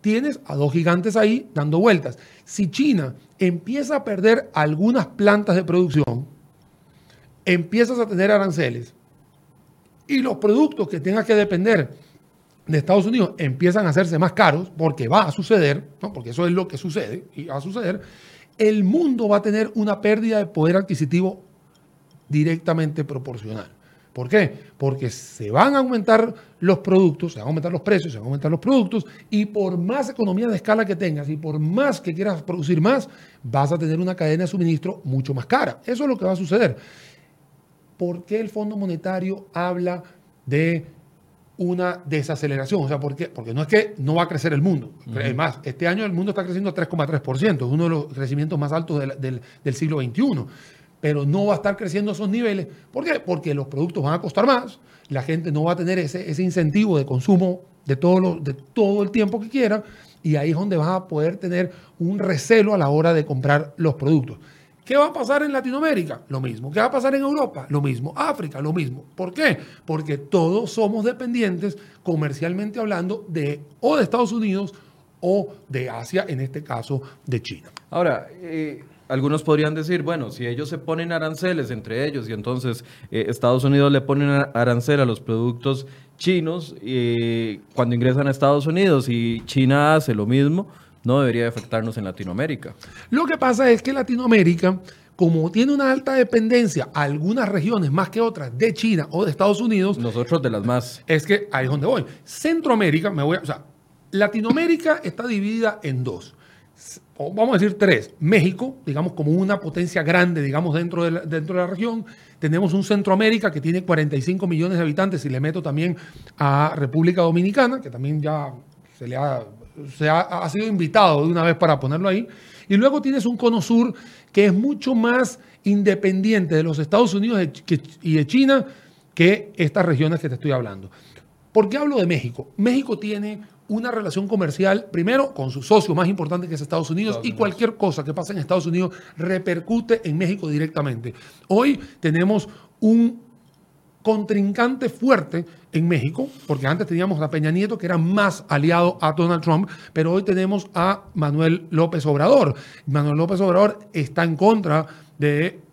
tienes a dos gigantes ahí dando vueltas. Si China empieza a perder algunas plantas de producción, empiezas a tener aranceles y los productos que tengas que depender de Estados Unidos empiezan a hacerse más caros, porque va a suceder, ¿no? porque eso es lo que sucede y va a suceder, el mundo va a tener una pérdida de poder adquisitivo directamente proporcional. ¿Por qué? Porque se van a aumentar los productos, se van a aumentar los precios, se van a aumentar los productos y por más economía de escala que tengas y por más que quieras producir más, vas a tener una cadena de suministro mucho más cara. Eso es lo que va a suceder. ¿Por qué el Fondo Monetario habla de una desaceleración. O sea, ¿por qué? Porque no es que no va a crecer el mundo. Es más, este año el mundo está creciendo 3,3%, es uno de los crecimientos más altos del, del, siglo XXI. Pero no va a estar creciendo esos niveles. ¿Por qué? Porque los productos van a costar más, la gente no va a tener ese, ese incentivo de consumo de todo, lo, de todo el tiempo que quiera, y ahí es donde vas a poder tener un recelo a la hora de comprar los productos. ¿Qué va a pasar en Latinoamérica? Lo mismo. ¿Qué va a pasar en Europa? Lo mismo. África, lo mismo. ¿Por qué? Porque todos somos dependientes, comercialmente hablando, de o de Estados Unidos o de Asia, en este caso de China. Ahora, eh, algunos podrían decir, bueno, si ellos se ponen aranceles entre ellos y entonces eh, Estados Unidos le ponen arancel a los productos chinos y cuando ingresan a Estados Unidos y China hace lo mismo, no debería afectarnos en Latinoamérica. Lo que pasa es que Latinoamérica, como tiene una alta dependencia, algunas regiones más que otras, de China o de Estados Unidos. Nosotros de las más. Es que ahí es donde voy. Centroamérica, me voy a, o sea, Latinoamérica está dividida en dos. vamos a decir tres. México, digamos como una potencia grande, digamos, dentro de la, dentro de la región. Tenemos un Centroamérica que tiene 45 millones de habitantes y le meto también a República Dominicana, que también ya se le ha se ha, sido invitado de una vez para ponerlo ahí. Y luego tienes un cono sur que es mucho más independiente de los Estados Unidos y de China que estas regiones que te estoy hablando. ¿Por qué hablo de México? México tiene una relación comercial, primero, con su socio más importante que es Estados Unidos, y cualquier cosa que pase en Estados Unidos repercute en México directamente. Hoy tenemos un contrincante fuerte en México, porque antes teníamos a Peña Nieto, que era más aliado a Donald Trump, pero hoy tenemos a Manuel López Obrador. Manuel López Obrador está en contra de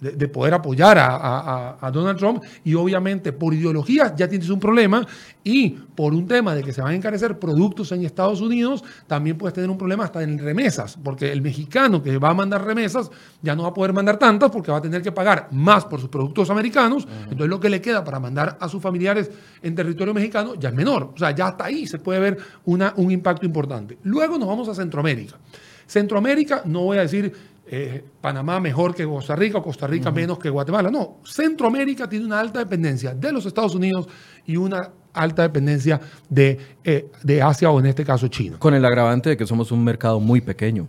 de, poder apoyar a, Donald Trump y obviamente por ideología ya tienes un problema y por un tema de que se van a encarecer productos en Estados Unidos, también puedes tener un problema hasta en remesas, porque el mexicano que va a mandar remesas ya no va a poder mandar tantas porque va a tener que pagar más por sus productos americanos, entonces lo que le queda para mandar a sus familiares en territorio mexicano ya es menor, o sea, ya hasta ahí se puede ver una, un impacto importante. Luego nos vamos a Centroamérica. Centroamérica, no voy a decir eh, Panamá mejor que Costa Rica o Costa Rica menos que Guatemala. No, Centroamérica tiene una alta dependencia de los Estados Unidos y una alta dependencia de, eh, de Asia o en este caso China. Con el agravante de que somos un mercado muy pequeño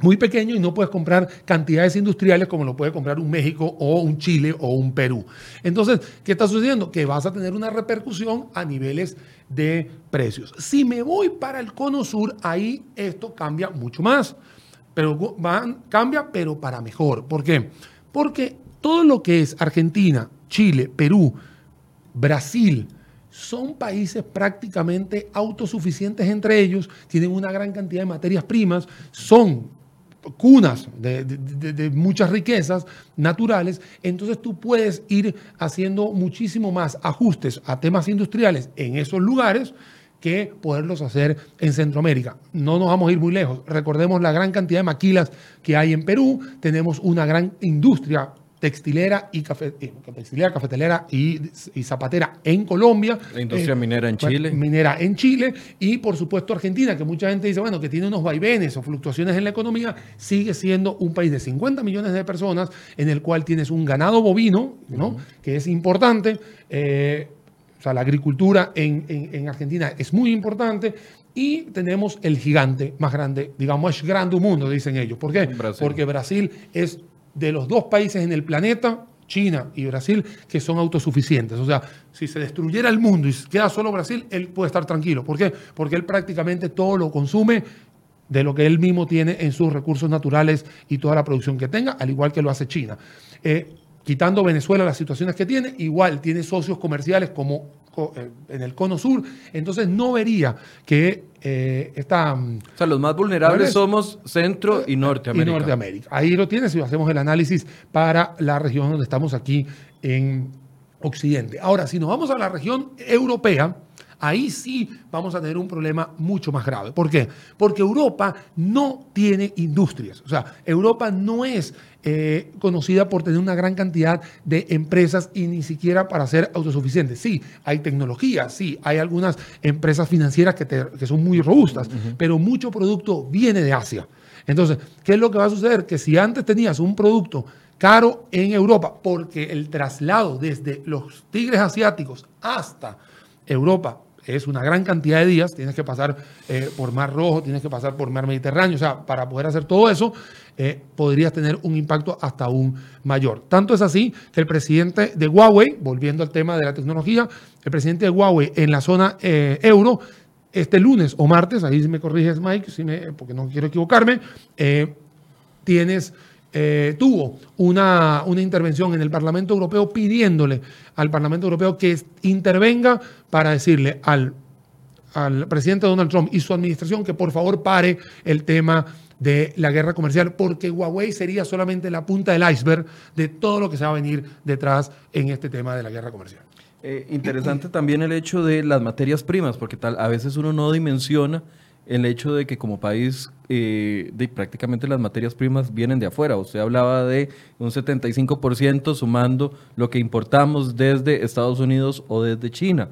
muy pequeño y no puedes comprar cantidades industriales como lo puede comprar un México o un Chile o un Perú. Entonces, ¿qué está sucediendo? Que vas a tener una repercusión a niveles de precios. Si me voy para el cono sur, ahí esto cambia mucho más pero cambia, pero para mejor. ¿Por qué? Porque todo lo que es Argentina, Chile, Perú, Brasil, son países prácticamente autosuficientes entre ellos, tienen una gran cantidad de materias primas, son cunas de, muchas riquezas naturales, entonces tú puedes ir haciendo muchísimo más ajustes a temas industriales en esos lugares que poderlos hacer en Centroamérica. No nos vamos a ir muy lejos. Recordemos la gran cantidad de maquilas que hay en Perú. Tenemos una gran industria textilera y cafe, eh, textilera, cafetelera y, zapatera en Colombia. La industria eh, minera en Chile. Minera en Chile. Y por supuesto Argentina, que mucha gente dice, bueno, que tiene unos vaivenes o fluctuaciones en la economía, sigue siendo un país de 50 millones de personas en el cual tienes un ganado bovino, ¿no? Que es importante. Eh, o sea, la agricultura en, Argentina es muy importante y tenemos el gigante más grande, digamos, es grande un mundo, dicen ellos. ¿Por qué? Porque Brasil es de los dos países en el planeta, China y Brasil, que son autosuficientes. O sea, si se destruyera el mundo y queda solo Brasil, él puede estar tranquilo. ¿Por qué? Porque él prácticamente todo lo consume de lo que él mismo tiene en sus recursos naturales y toda la producción que tenga, al igual que lo hace China. Eh, quitando Venezuela las situaciones que tiene, igual tiene socios comerciales como eh, en el cono sur, entonces no vería que eh, está... Mm, o sea, los más vulnerables somos Centro y Norteamérica. Y Norteamérica. Ahí lo tienes si hacemos el análisis para la región donde estamos aquí en Occidente. Ahora, si nos vamos a la región europea, ahí sí vamos a tener un problema mucho más grave. ¿Por qué? Porque Europa no tiene industrias. O sea, Europa no es eh, conocida por tener una gran cantidad de empresas y ni siquiera para ser autosuficientes. Sí, hay tecnología, sí, hay algunas empresas financieras que, que son muy robustas, pero mucho producto viene de Asia. Entonces, ¿qué es lo que va a suceder? Que si antes tenías un producto caro en Europa, porque el traslado desde los tigres asiáticos hasta Europa es una gran cantidad de días, tienes que pasar eh, por Mar Rojo, tienes que pasar por Mar Mediterráneo, o sea, para poder hacer todo eso, eh, podrías tener un impacto hasta aún mayor. Tanto es así que el presidente de Huawei, volviendo al tema de la tecnología, el presidente de Huawei en la zona eh, euro, este lunes o martes, ahí si me corriges Mike, si porque no quiero equivocarme, tienes eh, tuvo una, una, intervención en el Parlamento Europeo pidiéndole al Parlamento Europeo que intervenga para decirle al, al presidente Donald Trump y su administración que por favor pare el tema de la guerra comercial, porque Huawei sería solamente la punta del iceberg de todo lo que se va a venir detrás en este tema de la guerra comercial. Eh, interesante también el hecho de las materias primas, porque tal, a veces uno no dimensiona el hecho de que como país eh, de, prácticamente las materias primas vienen de afuera. Usted hablaba de un 75% sumando lo que importamos desde Estados Unidos o desde China.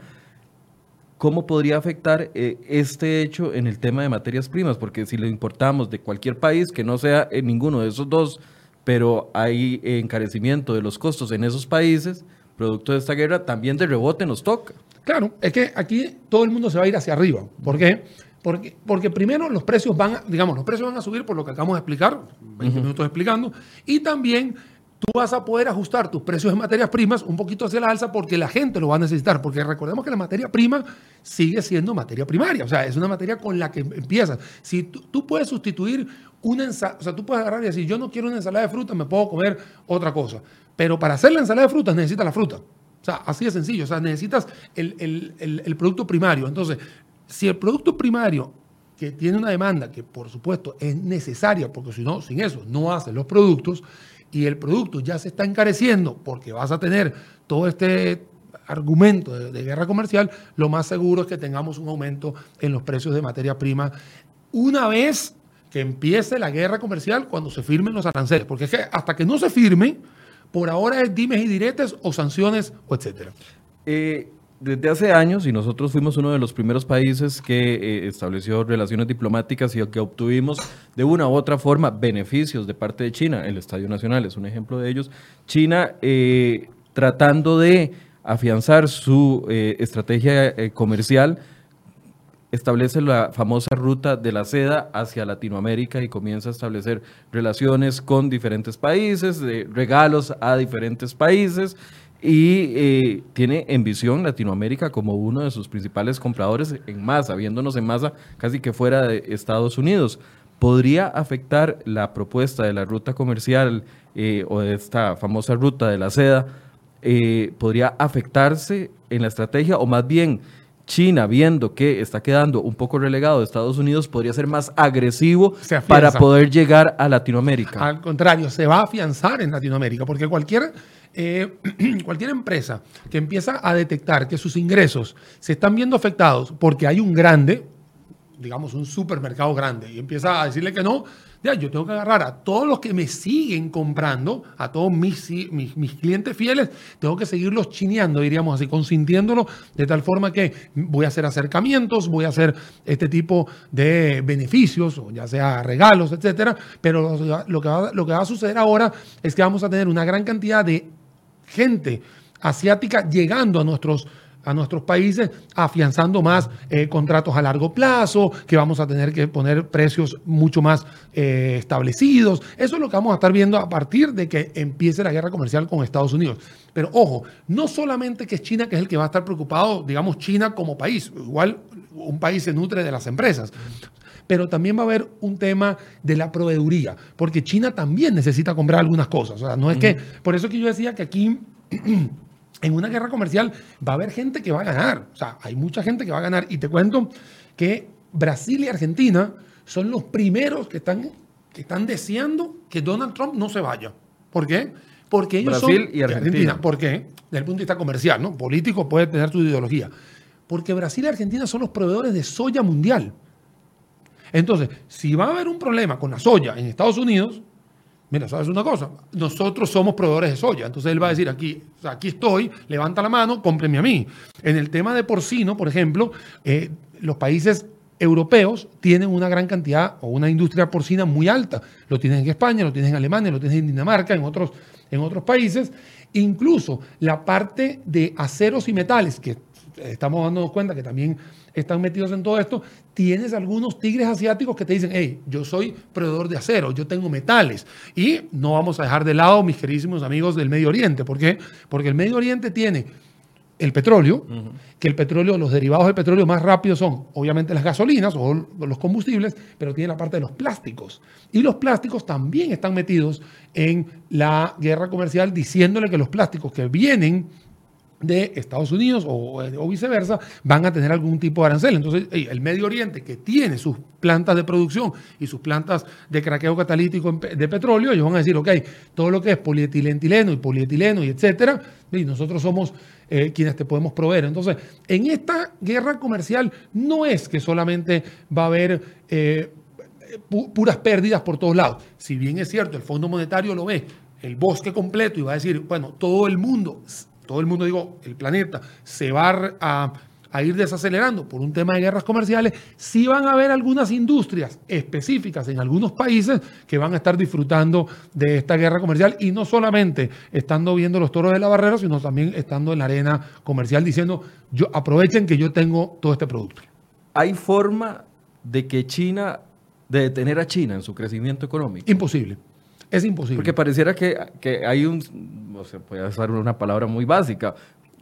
¿Cómo podría afectar eh, este hecho en el tema de materias primas? Porque si lo importamos de cualquier país que no sea ninguno de esos dos, pero hay encarecimiento de los costos en esos países, producto de esta guerra, también de rebote nos toca. Claro, es que aquí todo el mundo se va a ir hacia arriba. ¿Por qué? Porque primero los precios van, digamos, los precios van a subir por lo que acabamos de explicar, 20 minutos explicando, y también tú vas a poder ajustar tus precios de materias primas un poquito hacia la alza porque la gente lo va a necesitar, porque recordemos que la materia prima sigue siendo materia primaria, o sea, es una materia con la que empiezas. Si tú, puedes sustituir una ensalada, o sea, tú puedes agarrar y decir, yo no quiero una ensalada de fruta, me puedo comer otra cosa, pero para hacer la ensalada de frutas necesitas la fruta. O sea, así de sencillo, o sea, necesitas el, el, el producto primario. Entonces, si el producto primario que tiene una demanda que por supuesto es necesaria, porque si no, sin eso no hacen los productos, y el producto ya se está encareciendo porque vas a tener todo este argumento de, guerra comercial, lo más seguro es que tengamos un aumento en los precios de materia prima una vez que empiece la guerra comercial cuando se firmen los aranceles, porque es que hasta que no se firme, por ahora es dimes y diretes o sanciones o etcétera. Eh, desde hace años, y nosotros fuimos uno de los primeros países que eh, estableció relaciones diplomáticas y que obtuvimos de una u otra forma beneficios de parte de China. El Estadio Nacional es un ejemplo de ellos. China eh, tratando de afianzar su eh, estrategia comercial, establece la famosa ruta de la seda hacia Latinoamérica y comienza a establecer relaciones con diferentes países, regalos a diferentes países y eh, tiene en visión Latinoamérica como uno de sus principales compradores en masa, viéndonos en masa casi que fuera de Estados Unidos. ¿Podría afectar la propuesta de la ruta comercial eh, o de esta famosa ruta de la seda? Eh, ¿Podría afectarse en la estrategia o más bien China, viendo que está quedando un poco relegado de Estados Unidos, podría ser más agresivo para poder llegar a Latinoamérica? Al contrario, se va a afianzar en Latinoamérica, porque cualquier eh, *clears throat* cualquier empresa que empieza a detectar que sus ingresos se están viendo afectados porque hay un grande, digamos un supermercado grande, y empieza a decirle que no, ya, yo tengo que agarrar a todos los que me siguen comprando, a todos mis, mis, clientes fieles, tengo que seguirlos chineando, diríamos así, consintiéndolo de tal forma que voy a hacer acercamientos, voy a hacer este tipo de beneficios, ya sea regalos, etcétera. Pero lo que, va, lo que va a suceder ahora es que vamos a tener una gran cantidad de gente asiática llegando a nuestros, a nuestros países, afianzando más eh, contratos a largo plazo, que vamos a tener que poner precios mucho más eh, establecidos. Eso es lo que vamos a estar viendo a partir de que empiece la guerra comercial con Estados Unidos. Pero ojo, no solamente que es China que es el que va a estar preocupado, digamos China como país, igual un país se nutre de las empresas pero también va a haber un tema de la proveeduría, porque China también necesita comprar algunas cosas. O sea, no es que, por eso que yo decía que aquí *clears throat* en una guerra comercial va a haber gente que va a ganar. O sea, hay mucha gente que va a ganar. Y te cuento que Brasil y Argentina son los primeros que están, que están deseando que Donald Trump no se vaya. ¿Por qué? Porque ellos Brasil y Argentina. ¿Por qué? Desde el punto de vista comercial, ¿no? Político puede tener su ideología. Porque Brasil y Argentina son los proveedores de soya mundial. Entonces, si va a haber un problema con la soya en Estados Unidos, mira, ¿sabes una cosa? Nosotros somos proveedores de soya. Entonces él va a decir, aquí, aquí estoy, levanta la mano, cómpreme a mí. En el tema de porcino, por ejemplo, eh, los países europeos tienen una gran cantidad o una industria porcina muy alta. Lo tienen en España, lo tienen en Alemania, lo tienen en Dinamarca, en otros, en otros países. Incluso la parte de aceros y metales, que estamos dándonos cuenta que también están metidos en todo esto, tienes algunos tigres asiáticos que te dicen, hey, yo soy proveedor de acero, yo tengo metales. Y no vamos a dejar de lado, mis queridísimos amigos del Medio Oriente. ¿Por qué? Porque el Medio Oriente tiene el petróleo, que el petróleo, los derivados del petróleo más rápidos son obviamente las gasolinas o los combustibles, pero tiene la parte de los plásticos. Y los plásticos también están metidos en la guerra comercial diciéndole que los plásticos que vienen de Estados Unidos o, viceversa van a tener algún tipo de arancel. Entonces, el Medio Oriente, que tiene sus plantas de producción y sus plantas de craqueo catalítico de petróleo, ellos van a decir, ok, todo lo que es polietileno y polietileno y etcétera, y nosotros somos eh, quienes te podemos proveer. Entonces, en esta guerra comercial no es que solamente va a haber eh, puras pérdidas por todos lados. Si bien es cierto, el Fondo Monetario lo ve, el bosque completo y va a decir, bueno, todo el mundo todo el mundo, digo, el planeta, se va a, ir desacelerando por un tema de guerras comerciales, sí van a haber algunas industrias específicas en algunos países que van a estar disfrutando de esta guerra comercial y no solamente estando viendo los toros de la barrera, sino también estando en la arena comercial diciendo, yo aprovechen que yo tengo todo este producto. ¿Hay forma de que China, de detener a China en su crecimiento económico? Imposible. Es imposible. Porque pareciera que, que hay un, o sea, puede usar una palabra muy básica,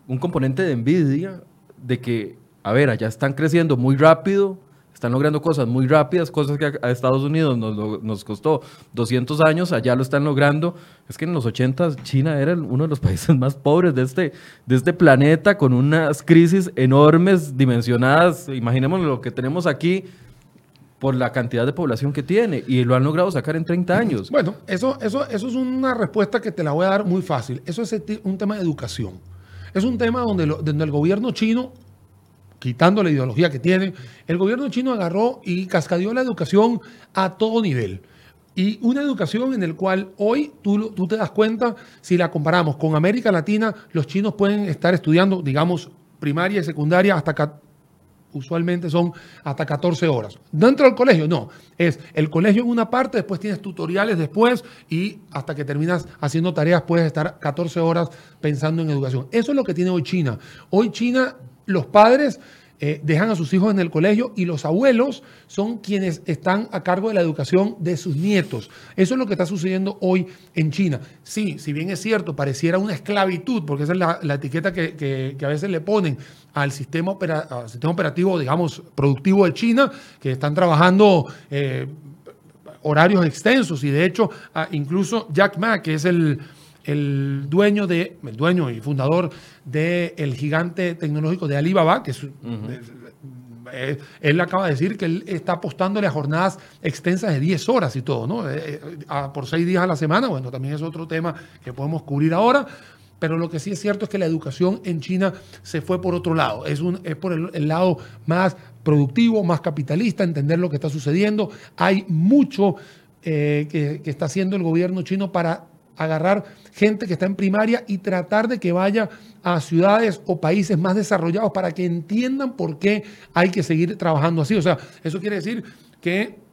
un componente de envidia de que, a ver, allá están creciendo muy rápido, están logrando cosas muy rápidas, cosas que a Estados Unidos nos, nos, costó 200 años, allá lo están logrando. Es que en los 80 China era uno de los *laughs* países más pobres de este, de este planeta, con unas crisis enormes, dimensionadas. Imaginemos lo que tenemos aquí por la cantidad de población que tiene y lo han logrado sacar en 30 años. Bueno, eso, eso, eso es una respuesta que te la voy a dar muy fácil. Eso es un tema de educación. Es un tema donde, donde el gobierno chino, quitando la ideología que tiene, el gobierno chino agarró y cascadeó la educación a todo nivel. Y una educación en la cual hoy tú, tú te das cuenta, si la comparamos con América Latina, los chinos pueden estar estudiando, digamos, primaria y secundaria hasta usualmente son hasta 14 horas. Dentro del colegio, no. Es el colegio en una parte, después tienes tutoriales después y hasta que terminas haciendo tareas puedes estar 14 horas pensando en educación. Eso es lo que tiene hoy China. Hoy China, los padres eh, dejan a sus hijos en el colegio y los abuelos son quienes están a cargo de la educación de sus nietos. Eso es lo que está sucediendo hoy en China. Sí, si bien es cierto, pareciera una esclavitud, porque esa es la, etiqueta que, a veces le ponen al sistema, sistema operativo, digamos, productivo de China, que están trabajando... Eh, horarios extensos y de hecho incluso Jack Ma, que es el, el dueño de, el dueño y fundador del gigante tecnológico de Alibaba, que es, él acaba de decir que él está apostándole a jornadas extensas de 10 horas y todo, ¿no? Eh, eh, por 6 días a la semana, bueno, también es otro tema que podemos cubrir ahora. Pero lo que sí es cierto es que la educación en China se fue por otro lado. Es, un, es por el, lado más productivo, más capitalista, entender lo que está sucediendo. Hay mucho eh, que, que está haciendo el gobierno chino para agarrar gente que está en primaria y tratar de que vaya a ciudades o países más desarrollados para que entiendan por qué hay que seguir trabajando así. O sea, eso quiere decir que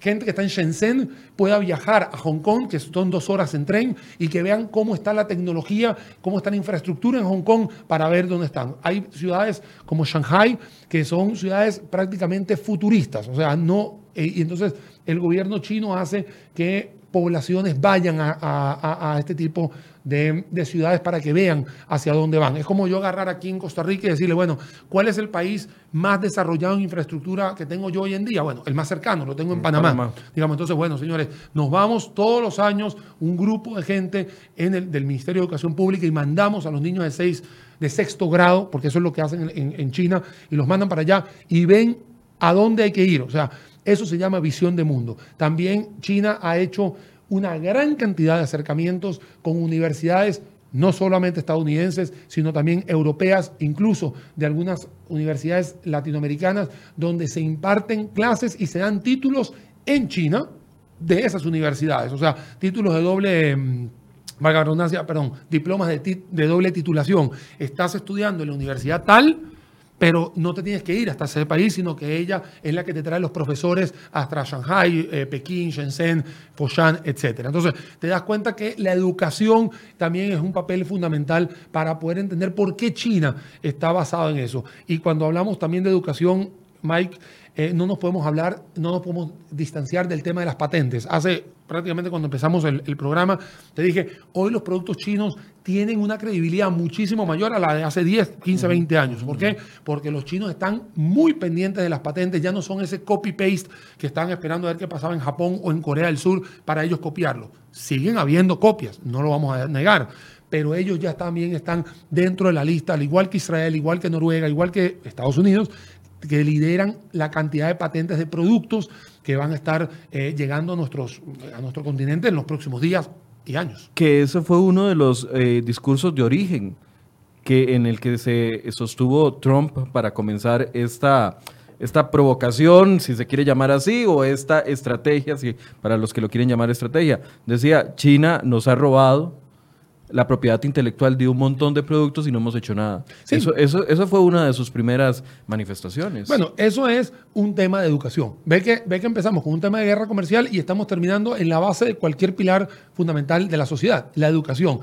gente que está en Shenzhen pueda viajar a Hong Kong, que son dos horas en tren, y que vean cómo está la tecnología, cómo está la infraestructura en Hong Kong para ver dónde están. Hay ciudades como Shanghai que son ciudades prácticamente futuristas, o sea, no, eh, y entonces el gobierno chino hace que poblaciones vayan a, este tipo de, ciudades para que vean hacia dónde van. Es como yo agarrar aquí en Costa Rica y decirle, bueno, ¿cuál es el país más desarrollado en infraestructura que tengo yo hoy en día? Bueno, el más cercano, lo tengo en Panamá. Digamos, entonces, bueno, señores, nos vamos todos los años un grupo de gente en el, del Ministerio de Educación Pública y mandamos a los niños de seis de sexto grado, porque eso es lo que hacen en, en China, y los mandan para allá y ven a dónde hay que ir. O sea, eso se llama visión de mundo. También China ha hecho una gran cantidad de acercamientos con universidades no solamente estadounidenses, sino también europeas, incluso de algunas universidades latinoamericanas, donde se imparten clases y se dan títulos en China de esas universidades, o sea, títulos de doble... Mm, perdón, diplomas de, de doble titulación. Estás estudiando en la universidad tal, pero no te tienes que ir hasta ese país, sino que ella es la que te trae los profesores hasta Shanghai, eh, Pekín, Shenzhen, Foshan, etc. Entonces, te das cuenta que la educación también es un papel fundamental para poder entender por qué China está basado en eso. Y cuando hablamos también de educación, Mike, eh, no nos podemos hablar, no nos podemos distanciar del tema de las patentes. Hace prácticamente cuando empezamos el, programa, te dije, hoy los productos chinos tienen una credibilidad muchísimo mayor a la de hace 10, 15, 20 años. ¿Por qué? Porque los chinos están muy pendientes de las patentes, ya no son ese copy-paste que están esperando a ver qué pasaba en Japón o en Corea del Sur para ellos copiarlo. Siguen habiendo copias, no lo vamos a negar pero ellos ya también están dentro de la lista, al igual que Israel, igual que Noruega, igual que Estados Unidos, que lideran la cantidad de patentes de productos que van a estar eh, llegando a, nuestros, a nuestro continente en los próximos días y años. Que ese fue uno de los eh, discursos de origen que, en el que se sostuvo Trump para comenzar esta, esta provocación, si se quiere llamar así, o esta estrategia, si, para los que lo quieren llamar estrategia. Decía, China nos ha robado la propiedad intelectual de un montón de productos y no hemos hecho nada. Eso, eso, eso fue una de sus primeras manifestaciones. Bueno, eso es un tema de educación. Ve que, ve que empezamos con un tema de guerra comercial y estamos terminando en la base de cualquier pilar fundamental de la sociedad, la educación.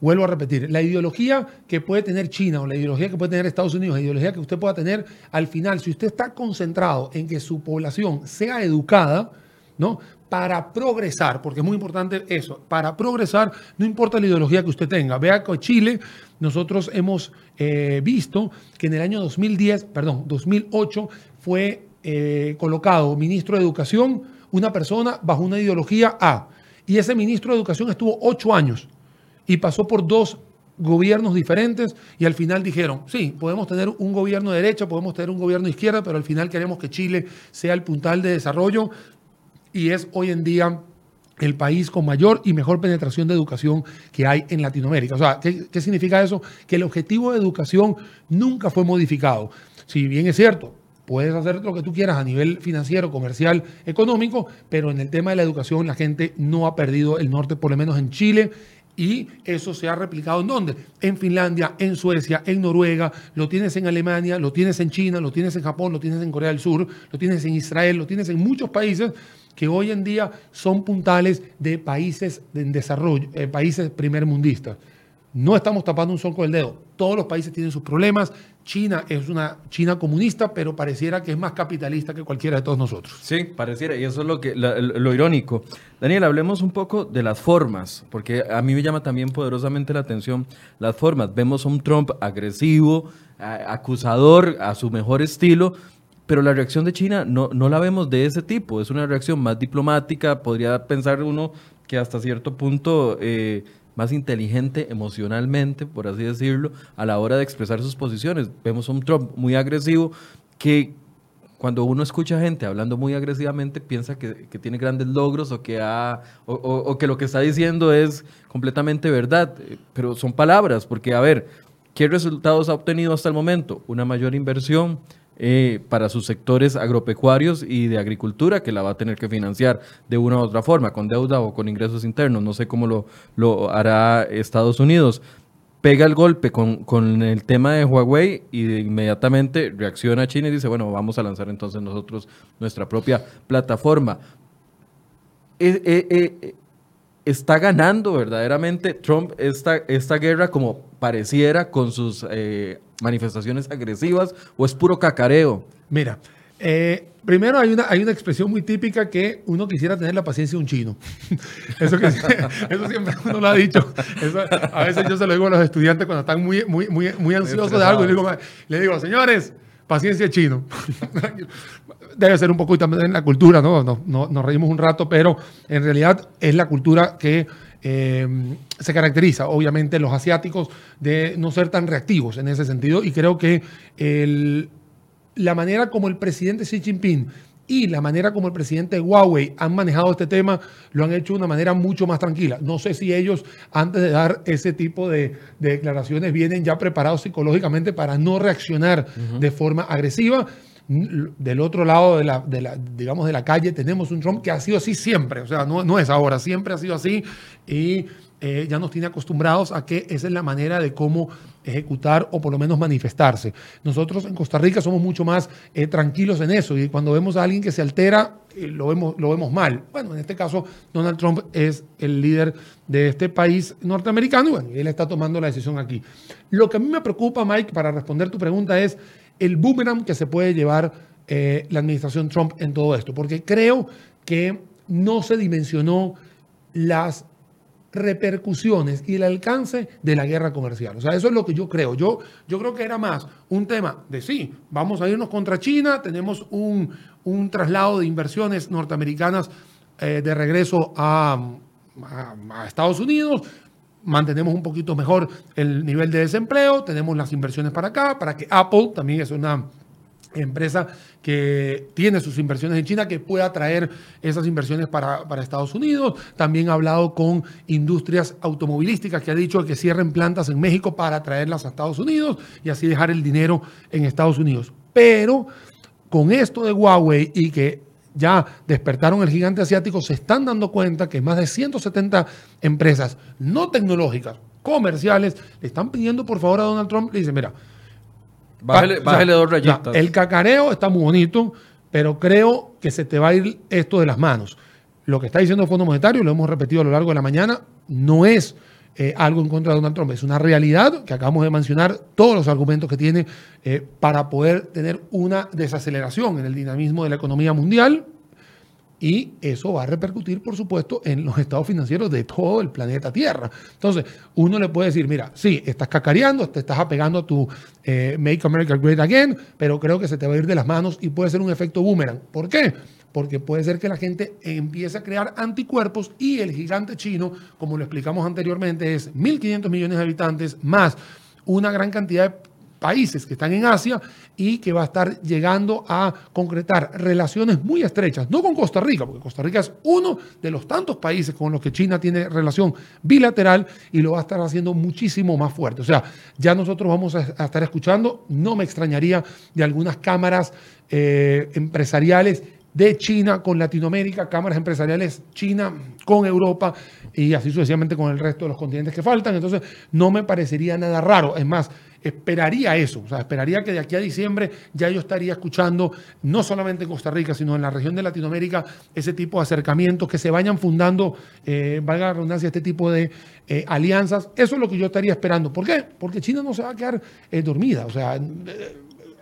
Vuelvo a repetir, la ideología que puede tener China o la ideología que puede tener Estados Unidos, la ideología que usted pueda tener, al final, si usted está concentrado en que su población sea educada, ¿no? Para progresar, porque es muy importante eso, para progresar, no importa la ideología que usted tenga. Vea que Chile, nosotros hemos eh, visto que en el año 2010, perdón, 2008, fue eh, colocado ministro de Educación una persona bajo una ideología A. Y ese ministro de Educación estuvo ocho años y pasó por dos gobiernos diferentes y al final dijeron, sí, podemos tener un gobierno de derecha, podemos tener un gobierno de izquierda, pero al final queremos que Chile sea el puntal de desarrollo y es hoy en día el país con mayor y mejor penetración de educación que hay en Latinoamérica. O sea, ¿qué, significa eso? Que el objetivo de educación nunca fue modificado. Si bien es cierto, puedes hacer lo que tú quieras a nivel financiero, comercial, económico, pero en el tema de la educación la gente no ha perdido el norte, por lo menos en Chile. Y eso se ha replicado en dónde? En Finlandia, en Suecia, en Noruega, lo tienes en Alemania, lo tienes en China, lo tienes en Japón, lo tienes en Corea del Sur, lo tienes en Israel, lo tienes en muchos países que hoy en día son puntales de países en desarrollo, eh, países primermundistas. No estamos tapando un sol con el dedo. Todos los países tienen sus problemas. China es una China comunista, pero pareciera que es más capitalista que cualquiera de todos nosotros. Sí, pareciera, y eso es lo, que, lo, irónico. Daniel, hablemos un poco de las formas, porque a mí me llama también poderosamente la atención las formas. Vemos a un Trump agresivo, acusador, a su mejor estilo, pero la reacción de China no, no la vemos de ese tipo, es una reacción más diplomática, podría pensar uno que hasta cierto punto eh, más inteligente emocionalmente, por así decirlo, a la hora de expresar sus posiciones. Vemos a un Trump muy agresivo que cuando uno escucha gente hablando muy agresivamente piensa que, tiene grandes logros o que, ha, o que lo que está diciendo es completamente verdad, pero son palabras, porque a ver, ¿qué resultados ha obtenido hasta el momento? Una mayor inversión eh, para sus sectores agropecuarios y de agricultura, que la va a tener que financiar de una u otra forma, con deuda o con ingresos internos. No sé cómo lo, lo hará Estados Unidos. Pega el golpe con, con, el tema de Huawei y inmediatamente reacciona China y dice, bueno, vamos a lanzar entonces nosotros nuestra propia plataforma. Eh, eh, está ganando verdaderamente Trump esta, esta guerra como pareciera con sus eh, manifestaciones agresivas o es puro cacareo? Mira, eh, primero hay una, hay una expresión muy típica que uno quisiera tener la paciencia de un chino. *laughs* Eso, que, *laughs* eso siempre uno lo ha dicho. a veces yo se lo digo a los estudiantes cuando están muy, muy, muy, muy ansiosos de algo. Le digo, le digo, señores, paciencia chino. *laughs* Debe ser un poco también la cultura, ¿no? Nos, reímos un rato, pero en realidad es la cultura que eh, se caracteriza, obviamente, los asiáticos de no ser tan reactivos en ese sentido. Y creo que la manera como el presidente Xi Jinping y la manera como el presidente de Huawei han manejado este tema lo han hecho de una manera mucho más tranquila. No sé si ellos, antes de dar ese tipo de, declaraciones, vienen ya preparados psicológicamente para no reaccionar de forma agresiva. Del otro lado de la, digamos, de la calle tenemos un Trump que ha sido así siempre, o sea, no, no es ahora, siempre ha sido así y eh, ya nos tiene acostumbrados a que esa es la manera de cómo ejecutar o por lo menos manifestarse. Nosotros en Costa Rica somos mucho más eh, tranquilos en eso y cuando vemos a alguien que se altera, eh, lo, vemos, lo vemos mal. Bueno, en este caso, Donald Trump es el líder de este país norteamericano y bueno, él está tomando la decisión aquí. Lo que a mí me preocupa, Mike, para responder tu pregunta es el boomerang que se puede llevar la administración Trump en todo esto, porque creo que no se dimensionó las repercusiones y el alcance de la guerra comercial. O sea, eso es lo que yo creo. Yo, yo creo que era más un tema de sí, vamos a irnos contra China, tenemos un, traslado de inversiones norteamericanas eh, de regreso a, a Estados Unidos, mantenemos un poquito mejor el nivel de desempleo, tenemos las inversiones para acá, para que Apple también es una empresa que tiene sus inversiones en China, que pueda traer esas inversiones para, Estados Unidos. También ha hablado con industrias automovilísticas que ha dicho que cierren plantas en México para traerlas a Estados Unidos y así dejar el dinero en Estados Unidos. Pero con esto de Huawei y que ya despertaron el gigante asiático, se están dando cuenta que más de 170 empresas no tecnológicas, comerciales, le están pidiendo por favor a Donald Trump, le dicen, mira, Bájale, dos rayitas. el cacareo está muy bonito, pero creo que se te va a ir esto de las manos. Lo que está diciendo el Fondo Monetario, lo hemos repetido a lo largo de la mañana, no es eh, algo en contra de Donald Trump, es una realidad que acabamos de mencionar, todos los argumentos que tiene eh, para poder tener una desaceleración en el dinamismo de la economía mundial, y eso va a repercutir, por supuesto, en los estados financieros de todo el planeta Tierra. Entonces, uno le puede decir, mira, sí, estás cacareando, te estás apegando a tu eh, Make America Great Again, pero creo que se te va a ir de las manos y puede ser un efecto boomerang. ¿Por qué? Porque puede ser que la gente empiece a crear anticuerpos y el gigante chino, como lo explicamos anteriormente, es 1.500 millones de habitantes más una gran cantidad de países que están en Asia y que va a estar llegando a concretar relaciones muy estrechas, no con Costa Rica, porque Costa Rica es uno de los tantos países con los que China tiene relación bilateral y lo va a estar haciendo muchísimo más fuerte. O sea, ya nosotros vamos a, estar escuchando, no me extrañaría de algunas cámaras eh, empresariales de China con Latinoamérica, cámaras empresariales China con Europa y así sucesivamente con el resto de los continentes que faltan. Entonces, no me parecería nada raro. Es más, esperaría eso, o sea, esperaría que de aquí a diciembre ya yo estaría escuchando, no solamente en Costa Rica, sino en la región de Latinoamérica, ese tipo de acercamientos, que se vayan fundando, eh, valga la redundancia, este tipo de eh, alianzas. Eso es lo que yo estaría esperando. ¿Por qué? Porque China no se va a quedar eh, dormida, o sea,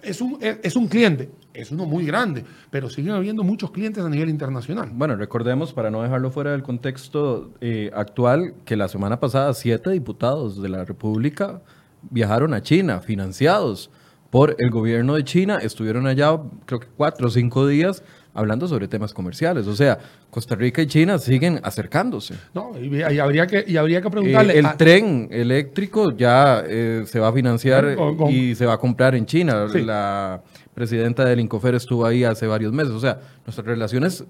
es un, es un cliente, es uno muy grande, pero siguen habiendo muchos clientes a nivel internacional. Bueno, recordemos, para no dejarlo fuera del contexto actual, que la semana pasada siete diputados de la República viajaron a China, financiados por el gobierno de China, estuvieron allá creo que cuatro o cinco días hablando sobre temas comerciales. O sea, Costa Rica y China siguen acercándose. No, y, habría, que, y habría que preguntarle. Eh, el tren eléctrico ya eh, se va a financiar y se va a comprar en China. La presidenta del Incofer estuvo ahí hace varios meses. O sea, nuestras relaciones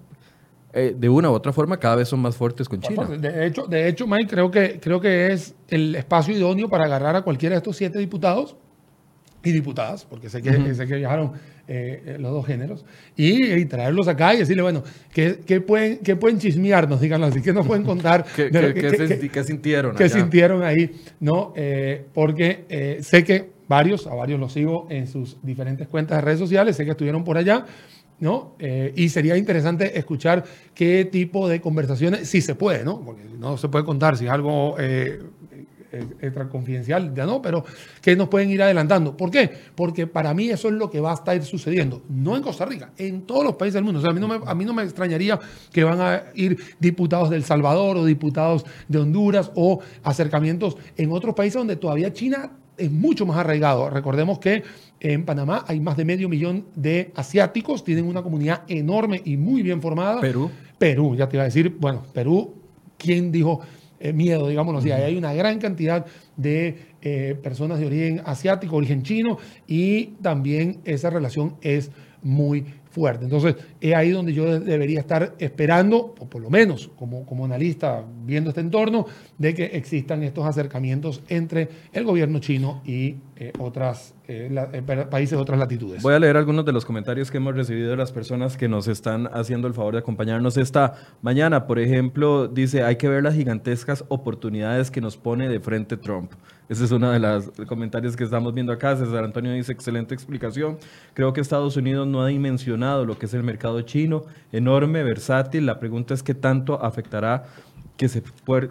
eh, de una u otra forma cada vez son más fuertes con China. De hecho, de hecho, Mike, creo que, creo que es el espacio idóneo para agarrar a cualquiera de estos siete diputados y diputadas, porque sé que, sé que viajaron eh, los dos géneros, y, traerlos acá y decirle, bueno, ¿qué, qué pueden, qué pueden chismearnos, díganlo así, qué nos pueden contar? *laughs* ¿Qué, qué, sintieron? ¿Qué sintieron ahí? ¿no? Eh, porque sé que varios, a varios los sigo en sus diferentes cuentas de redes sociales, sé que estuvieron por allá, ¿no? Eh, y sería interesante escuchar qué tipo de conversaciones, si se puede, ¿no? Porque no se puede contar si es algo eh, eh, extra confidencial, ya no, pero que nos pueden ir adelantando. ¿Por qué? Porque para mí eso es lo que va a estar sucediendo, no en Costa Rica, en todos los países del mundo. O sea, a mí no me, a mí no me extrañaría que van a ir diputados del Salvador o diputados de Honduras o acercamientos en otros países donde todavía China es mucho más arraigado. Recordemos que en Panamá hay más de medio millón de asiáticos, tienen una comunidad enorme y muy bien formada. Perú. Perú, ya te iba a decir, bueno, Perú, ¿quién dijo eh, miedo, digámoslo así? Hay una gran cantidad de eh, personas de origen asiático, origen chino, y también esa relación es muy fuerte. Entonces, es ahí donde yo debería estar esperando, o por lo menos como, como analista viendo este entorno, de que existan estos acercamientos entre el gobierno chino y eh, otras eh, eh, países de otras latitudes. Voy a leer algunos de los comentarios que hemos recibido de las personas que nos están haciendo el favor de acompañarnos esta mañana. Por ejemplo, dice, hay que ver las gigantescas oportunidades que nos pone de frente Trump. Ese es uno de los comentarios que estamos viendo acá. César Antonio dice, excelente explicación. Creo que Estados Unidos no ha dimensionado lo que es el mercado chino, enorme, versátil. La pregunta es qué tanto afectará que,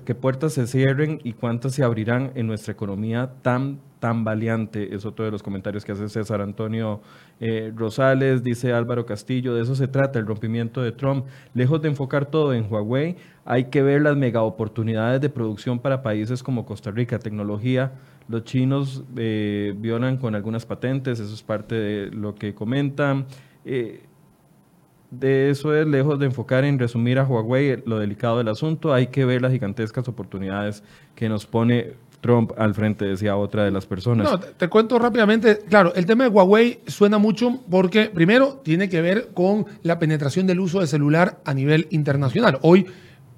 que puertas se cierren y cuántas se abrirán en nuestra economía tan tan valiante, es otro de los comentarios que hace César Antonio eh, Rosales, dice Álvaro Castillo, de eso se trata, el rompimiento de Trump. Lejos de enfocar todo en Huawei, hay que ver las mega oportunidades de producción para países como Costa Rica, tecnología. Los chinos eh, violan con algunas patentes, eso es parte de lo que comentan. Eh, de eso es lejos de enfocar en resumir a Huawei lo delicado del asunto, hay que ver las gigantescas oportunidades que nos pone Trump al frente, decía otra de las personas. No, te, cuento rápidamente. Claro, el tema de Huawei suena mucho porque, primero, tiene que ver con la penetración del uso de celular a nivel internacional. Hoy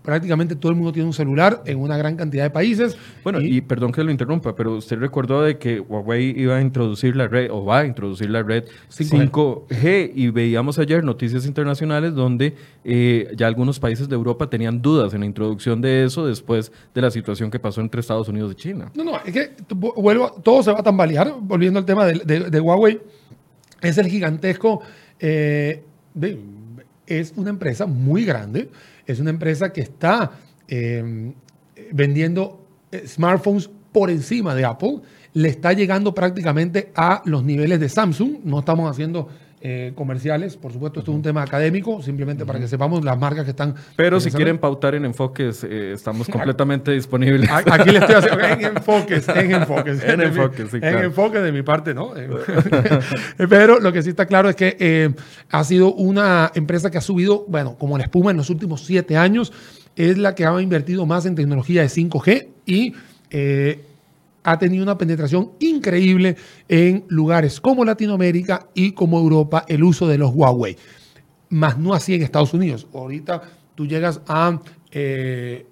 prácticamente todo el mundo tiene un celular en una gran cantidad de países. Bueno, y, perdón que lo interrumpa, pero usted recordó de que Huawei iba a introducir la red, o va a introducir la red 5G, y veíamos ayer noticias internacionales donde eh, ya algunos países de Europa tenían dudas en la introducción de eso después de la situación que pasó entre Estados Unidos y China. No, no, es que vuelvo, todo se va a tambalear, volviendo al tema de, Huawei, es el gigantesco, eh, es una empresa muy grande, es una empresa que está em, vendiendo eh, smartphones por encima de Apple. Le está llegando prácticamente a los niveles de Samsung. No estamos haciendo eh, comerciales. Por supuesto, esto es un tema académico, simplemente para que sepamos las marcas que están. Pero si quieren pautar en enfoques, eh, estamos *laughs* completamente disponibles. Aquí le estoy haciendo *laughs* en enfoques, en enfoques. en enfoques, sí, En enfoques de mi parte, ¿no? *laughs* Pero lo que sí está claro es que eh, ha sido una empresa que ha subido, bueno, como la espuma en los últimos siete años. Es la que ha invertido más en tecnología de 5G y ha tenido una penetración increíble en lugares como Latinoamérica y como Europa el uso de los Huawei, más no así en Estados Unidos. Ahorita tú llegas a, eh,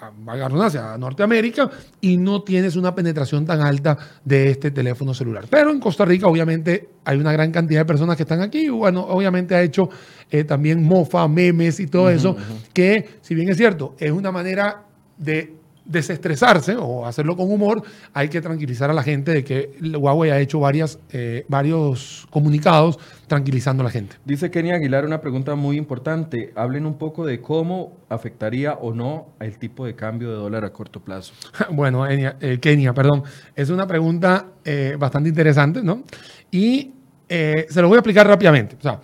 a, a Norteamérica y no tienes una penetración tan alta de este teléfono celular. Pero en Costa Rica obviamente hay una gran cantidad de personas que están aquí. Bueno, obviamente ha hecho eh, también mofa, memes y todo eso, que si bien es cierto, es una manera de desestresarse o hacerlo con humor, hay que tranquilizar a la gente de que Huawei ha hecho varias, eh, varios comunicados tranquilizando a la gente. Dice Kenia Aguilar una pregunta muy importante. Hablen un poco de cómo afectaría o no el tipo de cambio de dólar a corto plazo. *laughs* bueno, eh, Kenia, perdón. Es una pregunta eh, bastante interesante, ¿no? Y se lo voy a explicar rápidamente. O sea,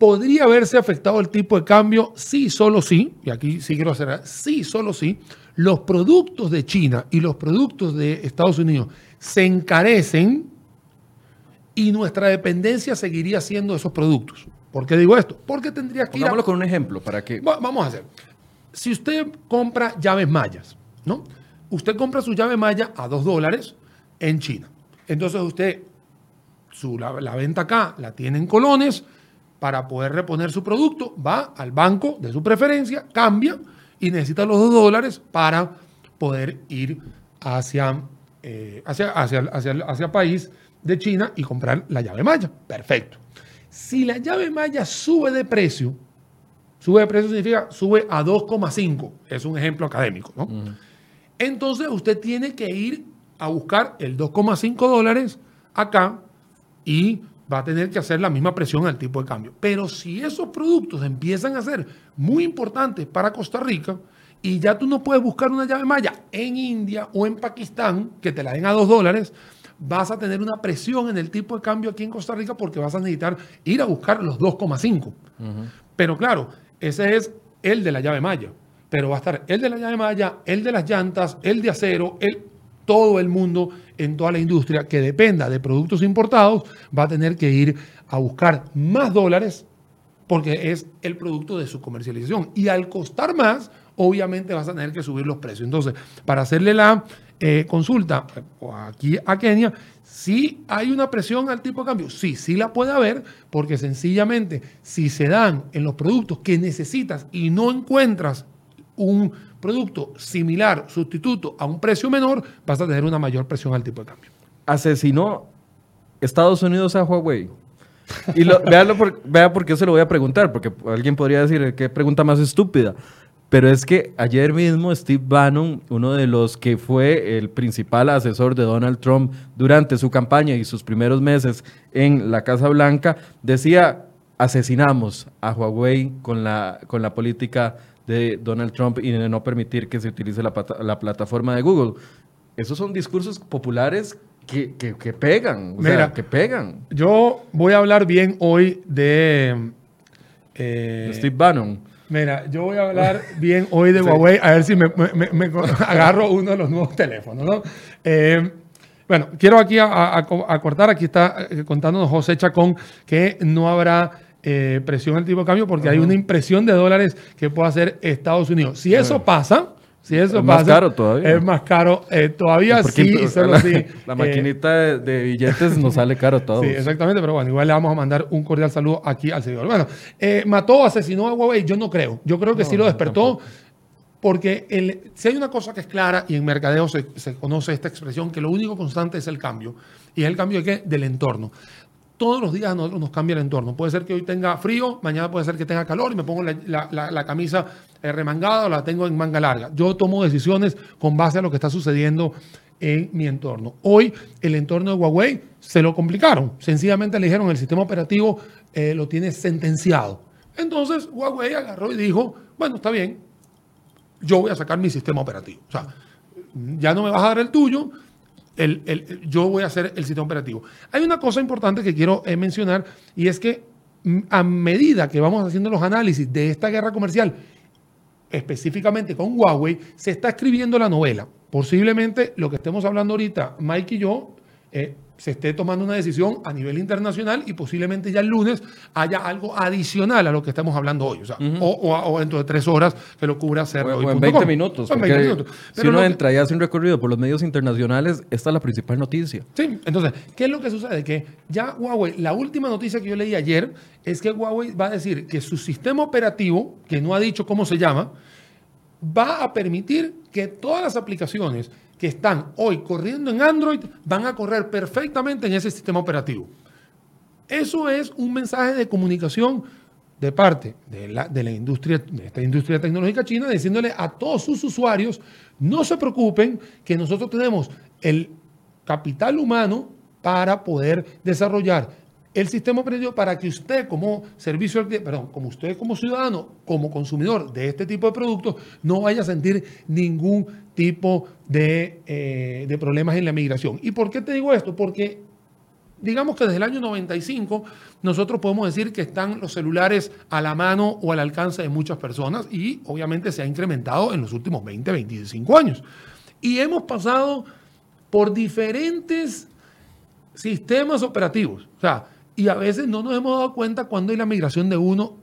¿podría haberse afectado el tipo de cambio? Sí, solo sí. Y aquí sí quiero hacer, sí, solo sí los productos de China y los productos de Estados Unidos se encarecen y nuestra dependencia seguiría siendo esos productos. ¿Por qué digo esto? Porque tendría que ir con un ejemplo para que... vamos a hacer. Si usted compra llaves mayas, ¿no? Usted compra su llave maya a dos dólares en China. Entonces usted, su, la, la venta acá la tiene en colones, para poder reponer su producto, va al banco de su preferencia, cambia y necesita los dos dólares para poder ir hacia, eh, hacia, hacia, hacia, país de China y comprar la llave maya. Perfecto. Si la llave maya sube de precio, sube de precio significa sube a 2,5, es un ejemplo académico, ¿no? Entonces usted tiene que ir a buscar el 2,5 dólares acá y va a tener que hacer la misma presión al tipo de cambio. Pero si esos productos empiezan a ser muy importantes para Costa Rica y ya tú no puedes buscar una llave maya en India o en Pakistán que te la den a dos dólares, vas a tener una presión en el tipo de cambio aquí en Costa Rica porque vas a necesitar ir a buscar los 2,5. Pero claro, ese es el de la llave maya. Pero va a estar el de la llave maya, el de las llantas, el de acero, el, todo el mundo en toda la industria que dependa de productos importados va a tener que ir a buscar más dólares porque es el producto de su comercialización. Y al costar más, obviamente vas a tener que subir los precios. Entonces, para hacerle la eh, consulta aquí a Kenia, si hay una presión al tipo de cambio, sí, sí la puede haber, porque sencillamente si se dan en los productos que necesitas y no encuentras un producto similar, sustituto a un precio menor, vas a tener una mayor presión al tipo de cambio. Asesinó Estados Unidos a Huawei. Y lo, vea por qué se lo voy a preguntar, porque alguien podría decir, qué pregunta más estúpida. Pero es que ayer mismo Steve Bannon, uno de los que fue el principal asesor de Donald Trump durante su campaña y sus primeros meses en la Casa Blanca, decía, asesinamos a Huawei con la, con la política de Donald Trump y de no permitir que se utilice la, plataforma de Google. Esos son discursos populares que, pegan, o sea, que pegan. Yo voy a hablar bien hoy de... Eh, Steve Bannon. Mira, yo voy a hablar *laughs* bien hoy de Huawei, a ver si me, agarro uno de los nuevos teléfonos, ¿no? Eh, bueno, quiero aquí acortar, aquí está eh, contándonos José Chacón que no habrá eh, presión al tipo de cambio porque hay una impresión de dólares que puede hacer Estados Unidos. Si eso pasa, si eso es más caro todavía. Es más caro. Eh, todavía *laughs* sí, la, La maquinita de, billetes nos sale caro *laughs* todo. Sí, exactamente, pero bueno, igual le vamos a mandar un cordial saludo aquí al seguidor. Bueno, eh, mató, asesinó a Huawei, yo no creo. Yo creo que sí lo despertó. Porque el, si hay una cosa que es clara, y en mercadeo se, se, conoce esta expresión, que lo único constante es el cambio. ¿Y es el cambio de qué? Del entorno todos los días nosotros nos cambia el entorno. Puede ser que hoy tenga frío, mañana puede ser que tenga calor y me pongo la, camisa eh, remangada o la tengo en manga larga. Yo tomo decisiones con base a lo que está sucediendo en mi entorno. Hoy el entorno de Huawei se lo complicaron. Sencillamente le dijeron el sistema operativo eh, lo tiene sentenciado. Entonces Huawei agarró y dijo, bueno, está bien, yo voy a sacar mi sistema operativo. O sea, ya no me vas a dar el tuyo, yo voy a hacer el sistema operativo. Hay una cosa importante que quiero eh, mencionar y es que mm, a medida que vamos haciendo los análisis de esta guerra comercial, específicamente con Huawei, se está escribiendo la novela. Posiblemente lo que estemos hablando ahorita, Mike y yo, eh, se esté tomando una decisión a nivel internacional y posiblemente ya el lunes haya algo adicional a lo que estamos hablando hoy. O, sea, o, dentro de tres horas que lo cubra hacerlo. O, en 20 minutos. si uno entra y hace un recorrido por los medios internacionales, esta es la principal noticia. Sí, entonces, ¿qué es lo que sucede? Que ya Huawei, la última noticia que yo leí ayer es que Huawei va a decir que su sistema operativo, que no ha dicho cómo se llama, va a permitir que todas las aplicaciones que están hoy corriendo en Android van a correr perfectamente en ese sistema operativo. Eso es un mensaje de comunicación de parte de la, de la industria, de esta industria tecnológica china, diciéndole a todos sus usuarios, no se preocupen que nosotros tenemos el capital humano para poder desarrollar el sistema operativo para que usted como servicio, perdón, como usted como ciudadano, como consumidor de este tipo de productos, no vaya a sentir ningún tipo de, eh, de problemas en la migración. ¿Y por qué te digo esto? Porque digamos que desde el año 95 nosotros podemos decir que están los celulares a la mano o al alcance de muchas personas y obviamente se ha incrementado en los últimos 20, 25 años. Y hemos pasado por diferentes sistemas operativos. O sea, y a veces no nos hemos dado cuenta cuando hay la migración de uno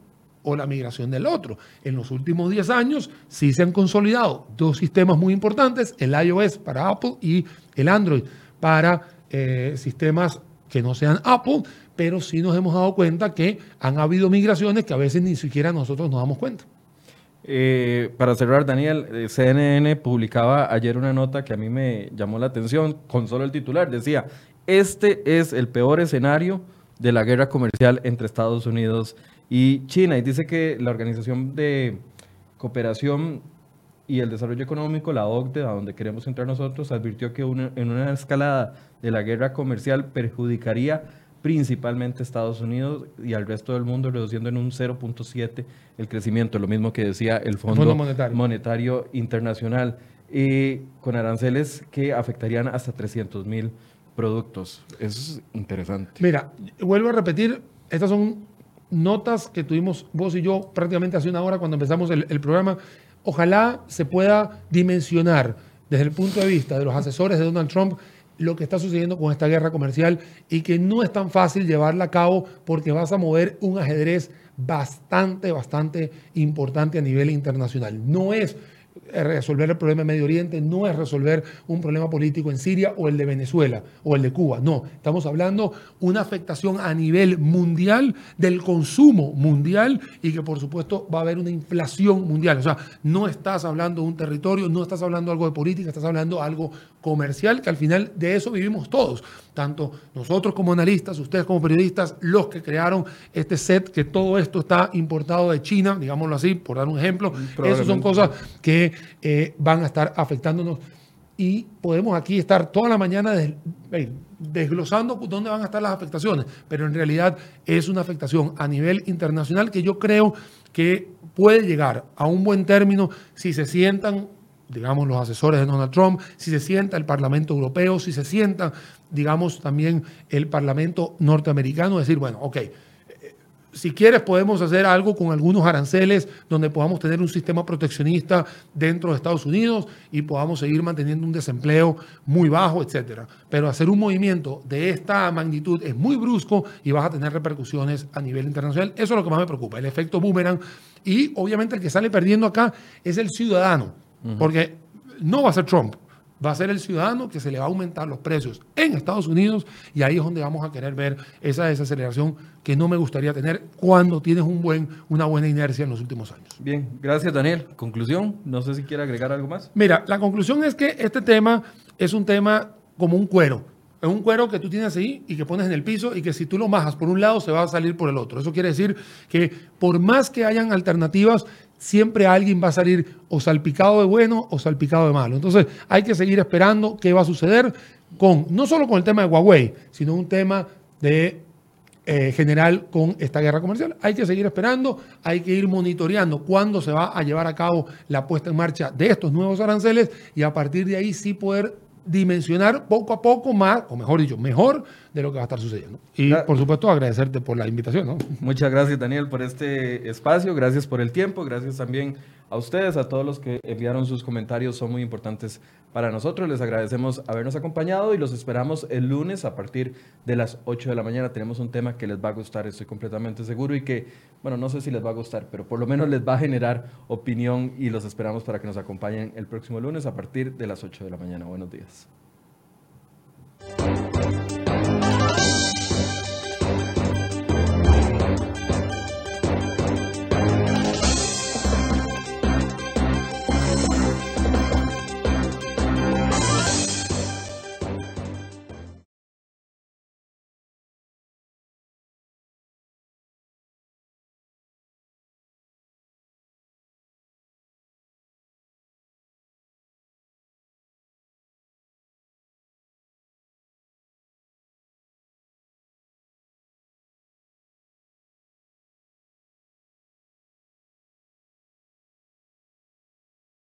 o la migración del otro. En los últimos 10 años sí se han consolidado dos sistemas muy importantes, el iOS para Apple y el Android para eh, sistemas que no sean Apple, pero sí nos hemos dado cuenta que han habido migraciones que a veces ni siquiera nosotros nos damos cuenta. Eh, para cerrar, Daniel, eh, CNN publicaba ayer una nota que a mí me llamó la atención con solo el titular. Decía, este es el peor escenario de la guerra comercial entre Estados Unidos y China. Y dice que la Organización de Cooperación y el Desarrollo Económico, la OCDE, a donde queremos entrar nosotros, advirtió que en una escalada de la guerra comercial perjudicaría principalmente a Estados Unidos y al resto del mundo, reduciendo en un 0.7 el crecimiento, lo mismo que decía el Fondo, Monetario. Internacional, y con aranceles que afectarían hasta 300 mil productos. Eso es interesante. Mira, vuelvo a repetir, estas son notas que tuvimos vos y yo prácticamente hace una hora cuando empezamos el, programa. Ojalá se pueda dimensionar desde el punto de vista de los asesores de Donald Trump lo que está sucediendo con esta guerra comercial y que no es tan fácil llevarla a cabo porque vas a mover un ajedrez bastante, bastante importante a nivel internacional. No es resolver el problema de Medio Oriente, no es resolver un problema político en Siria o el de Venezuela o el de Cuba. No, estamos hablando una afectación a nivel mundial del consumo mundial y que por supuesto va a haber una inflación mundial. O sea, no estás hablando de un territorio, no estás hablando algo de política, estás hablando algo comercial, que al final de eso vivimos todos, tanto nosotros como analistas, ustedes como periodistas, los que crearon este set, que todo esto está importado de China, digámoslo así, por dar un ejemplo. Esas son cosas que eh, van a estar afectándonos y podemos aquí estar toda la mañana desglosando dónde van a estar las afectaciones, pero en realidad es una afectación a nivel internacional que yo creo que puede llegar a un buen término si se sientan digamos, los asesores de Donald Trump, si se sienta el Parlamento Europeo, si se sienta, digamos, también el Parlamento norteamericano, decir, bueno, ok, eh, si quieres podemos hacer algo con algunos aranceles donde podamos tener un sistema proteccionista dentro de Estados Unidos y podamos seguir manteniendo un desempleo muy bajo, etcétera. Pero hacer un movimiento de esta magnitud es muy brusco y vas a tener repercusiones a nivel internacional. Eso es lo que más me preocupa, el efecto boomerang. Y obviamente el que sale perdiendo acá es el ciudadano porque no va a ser Trump, va a ser el ciudadano que se le va a aumentar los precios en Estados Unidos y ahí es donde vamos a querer ver esa desaceleración que no me gustaría tener cuando tienes un buen, una buena inercia en los últimos años. Bien, gracias Daniel. Conclusión, no sé si quiere agregar algo más. Mira, la conclusión es que este tema es un tema como un cuero. Es un cuero que tú tienes ahí y que pones en el piso y que si tú lo majas por un lado se va a salir por el otro. Eso quiere decir que por más que hayan alternativas, siempre alguien va a salir o salpicado de bueno o salpicado de malo. Entonces hay que seguir esperando qué va a suceder con, no solo con el tema de Huawei, sino un tema de eh, general con esta guerra comercial. Hay que seguir esperando, hay que ir monitoreando cuándo se va a llevar a cabo la puesta en marcha de estos nuevos aranceles y a partir de ahí sí poder dimensionar poco a poco más, o mejor dicho, mejor de lo que va a estar sucediendo. Y por supuesto agradecerte por la invitación. Muchas gracias Daniel por este espacio, gracias por el tiempo, gracias también a ustedes, a todos los que enviaron sus comentarios, son muy importantes para nosotros. Les agradecemos habernos acompañado y los esperamos el lunes a partir de las 8 de la mañana. Tenemos un tema que les va a gustar, estoy completamente seguro y que, bueno, no sé si les va a gustar, pero por lo menos les va a generar opinión y los esperamos para que nos acompañen el próximo lunes a partir de las 8 de la mañana. Buenos días.